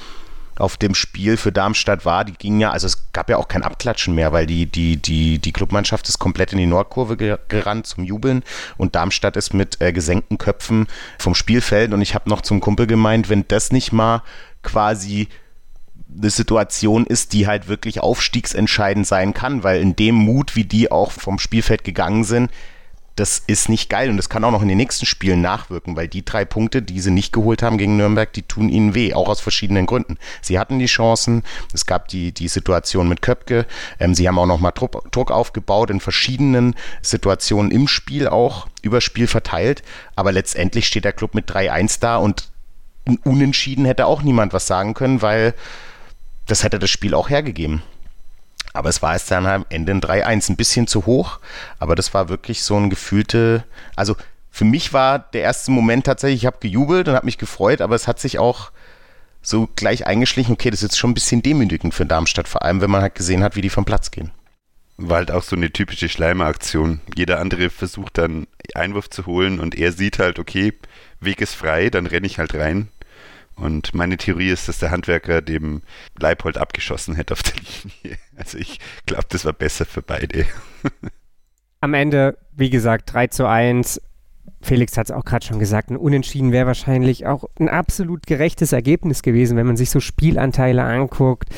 auf dem Spiel für Darmstadt war, die ging ja, also es gab ja auch kein Abklatschen mehr, weil die, die, die, die Clubmannschaft ist komplett in die Nordkurve gerannt zum Jubeln. Und Darmstadt ist mit äh, gesenkten Köpfen vom Spielfeld. Und ich habe noch zum Kumpel gemeint, wenn das nicht mal quasi eine Situation ist, die halt wirklich aufstiegsentscheidend sein kann, weil in dem Mut, wie die auch vom Spielfeld gegangen sind, das ist nicht geil und das kann auch noch in den nächsten Spielen nachwirken, weil die drei Punkte, die sie nicht geholt haben gegen Nürnberg, die tun ihnen weh, auch aus verschiedenen Gründen. Sie hatten die Chancen, es gab die, die Situation mit Köpke, ähm, sie haben auch nochmal Druck, Druck aufgebaut in verschiedenen Situationen im Spiel auch, über Spiel verteilt, aber letztendlich steht der Club mit 3-1 da und unentschieden hätte auch niemand was sagen können, weil das hätte das Spiel auch hergegeben. Aber es war jetzt dann am Ende ein 3-1, ein bisschen zu hoch, aber das war wirklich so ein gefühlte, also für mich war der erste Moment tatsächlich, ich habe gejubelt und habe mich gefreut, aber es hat sich auch so gleich eingeschlichen, okay, das ist jetzt schon ein bisschen demütigend für Darmstadt, vor allem wenn man halt gesehen hat, wie die vom Platz gehen. War halt auch so eine typische Schleimeraktion. Jeder andere versucht dann Einwurf zu holen und er sieht halt, okay, Weg ist frei, dann renne ich halt rein. Und meine Theorie ist, dass der Handwerker dem Leipold abgeschossen hätte auf der Linie. Also ich glaube, das war besser für beide. Am Ende, wie gesagt, 3 zu 1. Felix hat es auch gerade schon gesagt, ein Unentschieden wäre wahrscheinlich auch ein absolut gerechtes Ergebnis gewesen, wenn man sich so Spielanteile anguckt.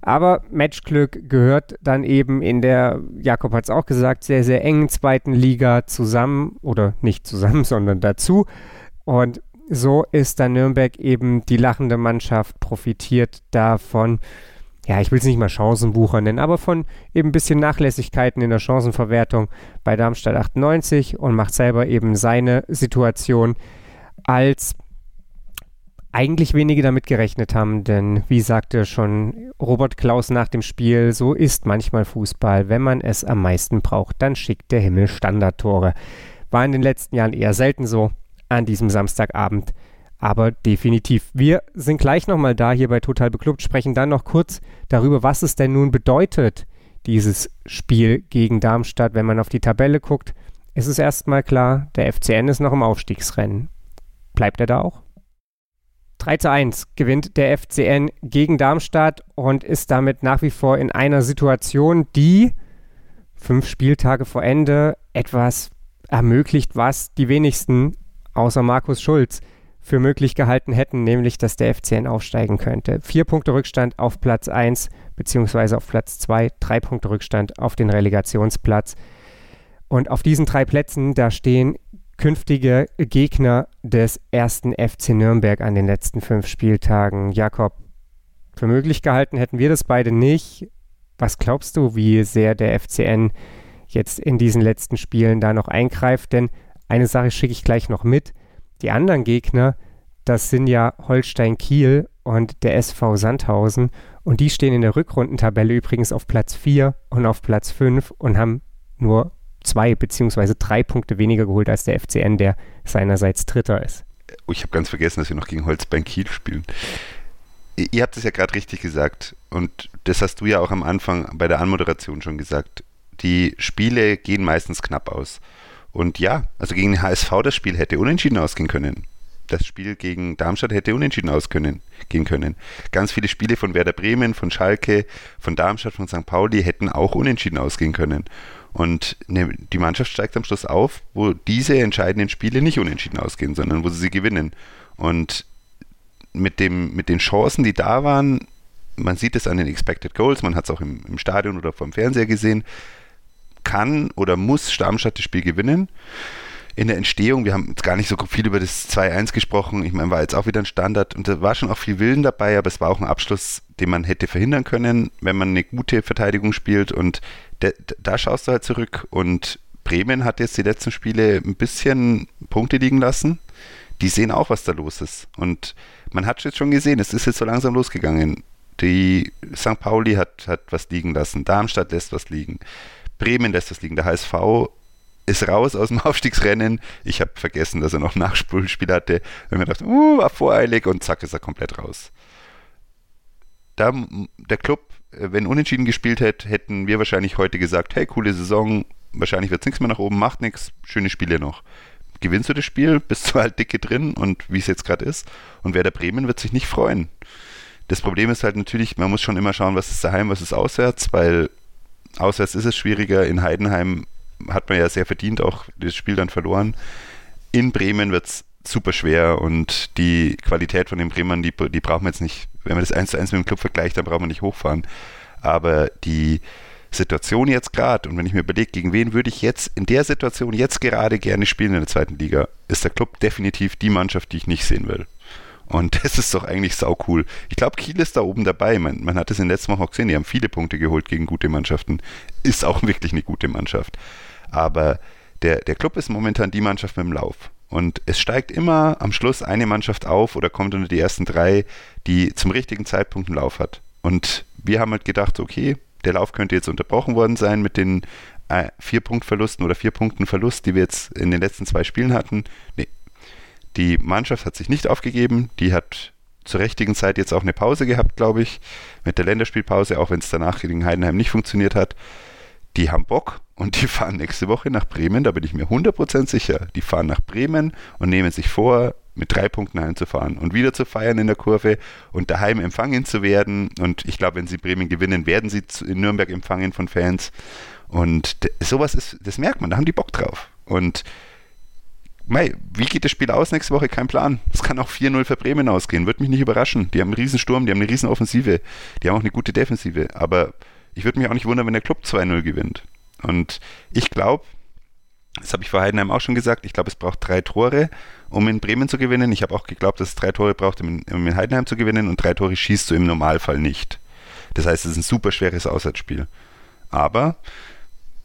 Aber Matchglück gehört dann eben in der, Jakob hat es auch gesagt, sehr, sehr engen zweiten Liga zusammen oder nicht zusammen, sondern dazu. Und so ist dann Nürnberg eben die lachende Mannschaft, profitiert davon, ja, ich will es nicht mal Chancenbucher nennen, aber von eben ein bisschen Nachlässigkeiten in der Chancenverwertung bei Darmstadt 98 und macht selber eben seine Situation als eigentlich wenige damit gerechnet haben, denn wie sagte schon Robert Klaus nach dem Spiel, so ist manchmal Fußball, wenn man es am meisten braucht, dann schickt der Himmel Standardtore. War in den letzten Jahren eher selten so, an diesem Samstagabend aber definitiv. Wir sind gleich nochmal da hier bei Total Beklubbt, sprechen dann noch kurz darüber, was es denn nun bedeutet, dieses Spiel gegen Darmstadt, wenn man auf die Tabelle guckt. Ist es erstmal klar, der FCN ist noch im Aufstiegsrennen. Bleibt er da auch? 3 zu 1 gewinnt der FCN gegen Darmstadt und ist damit nach wie vor in einer Situation, die fünf Spieltage vor Ende etwas ermöglicht, was die wenigsten außer Markus Schulz für möglich gehalten hätten, nämlich dass der FCN aufsteigen könnte. Vier Punkte Rückstand auf Platz 1 beziehungsweise auf Platz 2, drei Punkte Rückstand auf den Relegationsplatz. Und auf diesen drei Plätzen, da stehen künftige Gegner des ersten FC Nürnberg an den letzten fünf Spieltagen. Jakob, für möglich gehalten hätten wir das beide nicht. Was glaubst du, wie sehr der FCN jetzt in diesen letzten Spielen da noch eingreift? Denn eine Sache schicke ich gleich noch mit. Die anderen Gegner, das sind ja Holstein Kiel und der SV Sandhausen. Und die stehen in der Rückrundentabelle übrigens auf Platz 4 und auf Platz 5 und haben nur zwei beziehungsweise drei Punkte weniger geholt als der FCN, der seinerseits Dritter ist. Oh, ich habe ganz vergessen, dass wir noch gegen Holstein Kiel spielen. Ihr habt es ja gerade richtig gesagt und das hast du ja auch am Anfang bei der Anmoderation schon gesagt. Die Spiele gehen meistens knapp aus. Und ja, also gegen den HSV das Spiel hätte unentschieden ausgehen können. Das Spiel gegen Darmstadt hätte unentschieden ausgehen können. Ganz viele Spiele von Werder Bremen, von Schalke, von Darmstadt, von St. Pauli hätten auch unentschieden ausgehen können. Und ne, die Mannschaft steigt am Schluss auf, wo diese entscheidenden Spiele nicht unentschieden ausgehen, sondern wo sie sie gewinnen. Und mit, dem, mit den Chancen, die da waren, man sieht es an den Expected Goals, man hat es auch im, im Stadion oder vom Fernseher gesehen, kann oder muss Darmstadt das Spiel gewinnen. In der Entstehung, wir haben jetzt gar nicht so viel über das 2-1 gesprochen. Ich meine, war jetzt auch wieder ein Standard und da war schon auch viel Willen dabei, aber es war auch ein Abschluss, den man hätte verhindern können, wenn man eine gute Verteidigung spielt. Und de, da schaust du halt zurück. Und Bremen hat jetzt die letzten Spiele ein bisschen Punkte liegen lassen. Die sehen auch, was da los ist. Und man hat jetzt schon gesehen, es ist jetzt so langsam losgegangen. Die St. Pauli hat, hat was liegen lassen, Darmstadt lässt was liegen. Bremen lässt das liegen. Der HSV ist raus aus dem Aufstiegsrennen. Ich habe vergessen, dass er noch Nachspulspiel hatte. Wenn wir dachten, uh, war voreilig und zack ist er komplett raus. Da, der Club, äh, wenn unentschieden gespielt hätte, hätten wir wahrscheinlich heute gesagt, hey, coole Saison, wahrscheinlich wird es nichts mehr nach oben, macht nichts, schöne Spiele noch. Gewinnst du das Spiel, bist du halt dicke drin und wie es jetzt gerade ist. Und wer der Bremen wird sich nicht freuen. Das Problem ist halt natürlich, man muss schon immer schauen, was ist daheim, was ist auswärts, weil Auswärts ist es schwieriger. In Heidenheim hat man ja sehr verdient auch das Spiel dann verloren. In Bremen wird es super schwer und die Qualität von den Bremern, die, die brauchen wir jetzt nicht, wenn man das 1 zu 1 mit dem Club vergleicht, dann brauchen wir nicht hochfahren. Aber die Situation jetzt gerade, und wenn ich mir überlege, gegen wen würde ich jetzt in der Situation jetzt gerade gerne spielen in der zweiten Liga, ist der Club definitiv die Mannschaft, die ich nicht sehen will. Und das ist doch eigentlich sau cool. Ich glaube, Kiel ist da oben dabei. Man, man hat es in den letzten Wochen auch gesehen, die haben viele Punkte geholt gegen gute Mannschaften. Ist auch wirklich eine gute Mannschaft. Aber der, der Club ist momentan die Mannschaft mit dem Lauf. Und es steigt immer am Schluss eine Mannschaft auf oder kommt unter die ersten drei, die zum richtigen Zeitpunkt einen Lauf hat. Und wir haben halt gedacht, okay, der Lauf könnte jetzt unterbrochen worden sein mit den äh, vier Punkt Verlusten oder vier Punkten Verlust, die wir jetzt in den letzten zwei Spielen hatten. Nee, die Mannschaft hat sich nicht aufgegeben, die hat zur richtigen Zeit jetzt auch eine Pause gehabt, glaube ich, mit der Länderspielpause, auch wenn es danach gegen Heidenheim nicht funktioniert hat. Die haben Bock und die fahren nächste Woche nach Bremen, da bin ich mir 100% sicher. Die fahren nach Bremen und nehmen sich vor, mit drei Punkten heimzufahren und wieder zu feiern in der Kurve und daheim empfangen zu werden. Und ich glaube, wenn sie Bremen gewinnen, werden sie in Nürnberg empfangen von Fans. Und sowas ist, das merkt man, da haben die Bock drauf. Und mei, wie geht das Spiel aus nächste Woche? Kein Plan. Es kann auch 4-0 für Bremen ausgehen. Würde mich nicht überraschen. Die haben einen riesen Sturm, die haben eine riesen Offensive, die haben auch eine gute Defensive. Aber ich würde mich auch nicht wundern, wenn der Club 2-0 gewinnt. Und ich glaube, das habe ich vor Heidenheim auch schon gesagt, ich glaube, es braucht drei Tore, um in Bremen zu gewinnen. Ich habe auch geglaubt, dass es drei Tore braucht, um in, Heidenheim zu gewinnen und drei Tore schießt du im Normalfall nicht. Das heißt, es ist ein super schweres Auswärtsspiel. Aber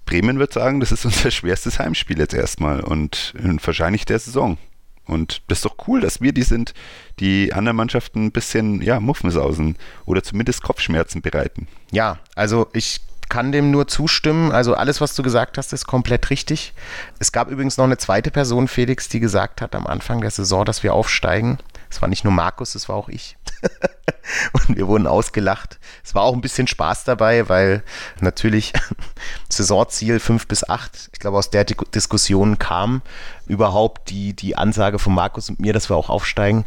Bremen wird sagen, das ist unser schwerstes Heimspiel jetzt erstmal und wahrscheinlich der Saison. Und das ist doch cool, dass wir die sind, die anderen Mannschaften ein bisschen, ja, Muffensausen oder zumindest Kopfschmerzen bereiten. Ja, also ich kann dem nur zustimmen. Also alles, was du gesagt hast, ist komplett richtig. Es gab übrigens noch eine zweite Person, Felix, die gesagt hat am Anfang der Saison, dass wir aufsteigen. Es war nicht nur Markus, es war auch ich. und wir wurden ausgelacht. Es war auch ein bisschen Spaß dabei, weil natürlich Saisonziel 5 bis 8, ich glaube, aus der Diskussion kam überhaupt die, die Ansage von Markus und mir, dass wir auch aufsteigen.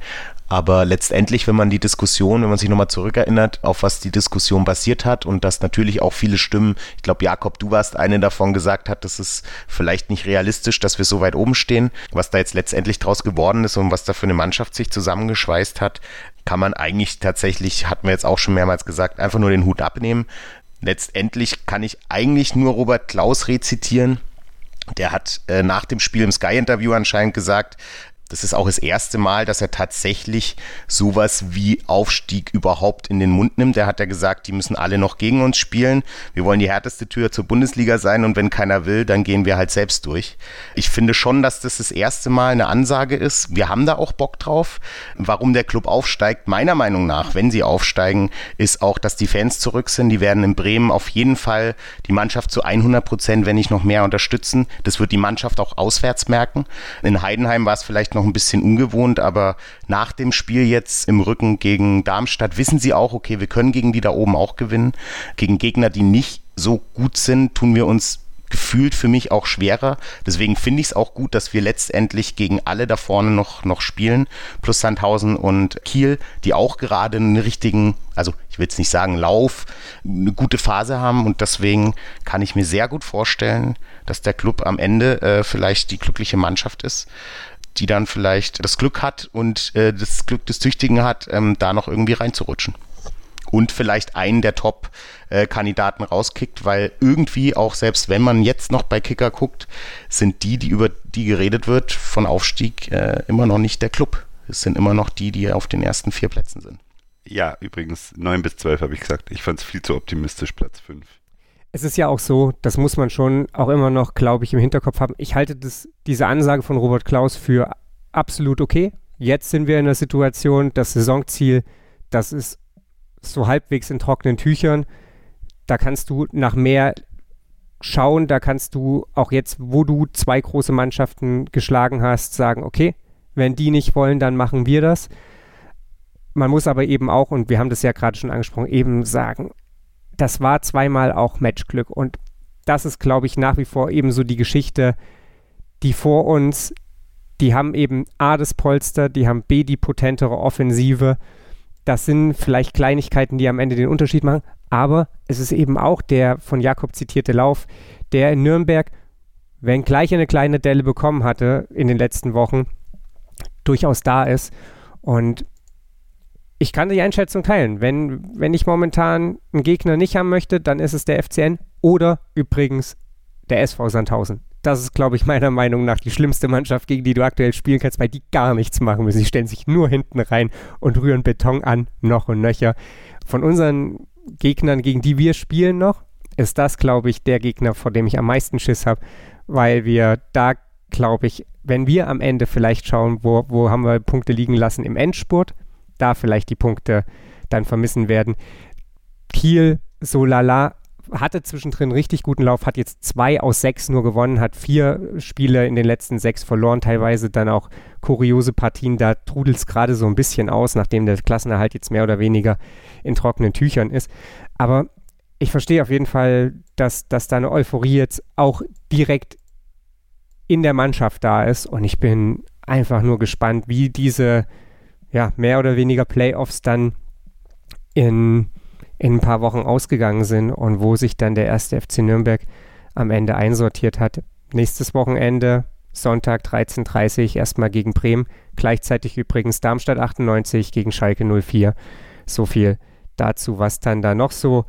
Aber letztendlich, wenn man die Diskussion, wenn man sich nochmal zurückerinnert, auf was die Diskussion basiert hat und dass natürlich auch viele Stimmen, ich glaube, Jakob, du warst eine davon gesagt hat, das ist vielleicht nicht realistisch, dass wir so weit oben stehen. Was da jetzt letztendlich draus geworden ist und was da für eine Mannschaft sich zusammengeschweißt hat, kann man eigentlich tatsächlich, hatten wir jetzt auch schon mehrmals gesagt, einfach nur den Hut abnehmen. Letztendlich kann ich eigentlich nur Robert Klaus rezitieren. Der hat äh, nach dem Spiel im Sky-Interview anscheinend gesagt, das ist auch das erste Mal, dass er tatsächlich sowas wie Aufstieg überhaupt in den Mund nimmt. Er hat ja gesagt, die müssen alle noch gegen uns spielen. Wir wollen die härteste Tür zur Bundesliga sein und wenn keiner will, dann gehen wir halt selbst durch. Ich finde schon, dass das das erste Mal eine Ansage ist. Wir haben da auch Bock drauf. Warum der Club aufsteigt, meiner Meinung nach, wenn sie aufsteigen, ist auch, dass die Fans zurück sind. Die werden in Bremen auf jeden Fall die Mannschaft zu 100 Prozent, wenn nicht noch mehr unterstützen. Das wird die Mannschaft auch auswärts merken. In Heidenheim war es vielleicht noch noch ein bisschen ungewohnt, aber nach dem Spiel jetzt im Rücken gegen Darmstadt wissen sie auch, okay, wir können gegen die da oben auch gewinnen. Gegen Gegner, die nicht so gut sind, tun wir uns gefühlt für mich auch schwerer. Deswegen finde ich es auch gut, dass wir letztendlich gegen alle da vorne noch, noch spielen, plus Sandhausen und Kiel, die auch gerade einen richtigen, also ich will jetzt nicht sagen Lauf, eine gute Phase haben und deswegen kann ich mir sehr gut vorstellen, dass der Club am Ende äh, vielleicht die glückliche Mannschaft ist die dann vielleicht das Glück hat und äh, das Glück des Tüchtigen hat, ähm, da noch irgendwie reinzurutschen. Und vielleicht einen der Top-Kandidaten rauskickt, weil irgendwie auch selbst wenn man jetzt noch bei Kicker guckt, sind die, die über die geredet wird, von Aufstieg äh, immer noch nicht der Club. Es sind immer noch die, die auf den ersten vier Plätzen sind. Ja, übrigens 9 bis 12 habe ich gesagt. Ich fand es viel zu optimistisch, Platz 5. Es ist ja auch so, das muss man schon auch immer noch, glaube ich, im Hinterkopf haben. Ich halte das, diese Ansage von Robert Klaus für absolut okay. Jetzt sind wir in der Situation, das Saisonziel, das ist so halbwegs in trockenen Tüchern. Da kannst du nach mehr schauen, da kannst du auch jetzt, wo du zwei große Mannschaften geschlagen hast, sagen, okay, wenn die nicht wollen, dann machen wir das. Man muss aber eben auch, und wir haben das ja gerade schon angesprochen, eben sagen, das war zweimal auch Matchglück. Und das ist, glaube ich, nach wie vor eben so die Geschichte, die vor uns, die haben eben A das Polster, die haben B die potentere Offensive. Das sind vielleicht Kleinigkeiten, die am Ende den Unterschied machen. Aber es ist eben auch der von Jakob zitierte Lauf, der in Nürnberg, wenn gleich eine kleine Delle bekommen hatte in den letzten Wochen, durchaus da ist. Und ich kann die Einschätzung teilen. Wenn, wenn ich momentan einen Gegner nicht haben möchte, dann ist es der FCN oder übrigens der SV Sandhausen. Das ist, glaube ich, meiner Meinung nach die schlimmste Mannschaft, gegen die du aktuell spielen kannst, weil die gar nichts machen müssen. Sie stellen sich nur hinten rein und rühren Beton an, noch und nöcher. Von unseren Gegnern, gegen die wir spielen noch, ist das, glaube ich, der Gegner, vor dem ich am meisten Schiss habe, weil wir da, glaube ich, wenn wir am Ende vielleicht schauen, wo, wo haben wir Punkte liegen lassen im Endspurt, da vielleicht die Punkte dann vermissen werden. Kiel, so lala, hatte zwischendrin richtig guten Lauf, hat jetzt zwei aus sechs nur gewonnen, hat vier Spiele in den letzten sechs verloren, teilweise dann auch kuriose Partien. Da trudelt es gerade so ein bisschen aus, nachdem der Klassenerhalt jetzt mehr oder weniger in trockenen Tüchern ist. Aber ich verstehe auf jeden Fall, dass, dass da eine Euphorie jetzt auch direkt in der Mannschaft da ist und ich bin einfach nur gespannt, wie diese ja, mehr oder weniger Playoffs dann in in ein paar Wochen ausgegangen sind und wo sich dann der erste FC Nürnberg am Ende einsortiert hat. Nächstes Wochenende, Sonntag 13.30 Uhr, erstmal gegen Bremen. Gleichzeitig übrigens Darmstadt 98 gegen Schalke 04. So viel dazu, was dann da noch so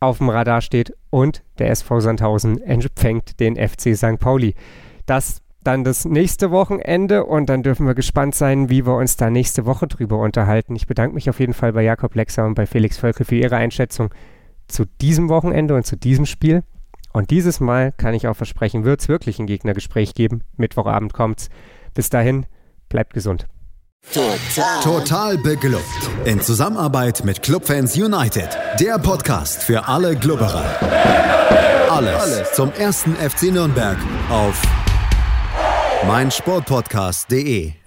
auf dem Radar steht. Und der SV Sandhausen empfängt den FC St. Pauli. Das dann das nächste Wochenende und dann dürfen wir gespannt sein, wie wir uns da nächste Woche drüber unterhalten. Ich bedanke mich auf jeden Fall bei Jakob Lexer und bei Felix Völkel für ihre Einschätzung zu diesem Wochenende und zu diesem Spiel. Und dieses Mal kann ich auch versprechen, wird es wirklich ein Gegnergespräch geben. Mittwochabend kommt's. Bis dahin, bleibt gesund. Total. Total beglückt. In Zusammenarbeit mit Clubfans United. Der Podcast für alle Glubberer. Alles, Alles zum ersten FC Nürnberg auf meinsportpodcast.de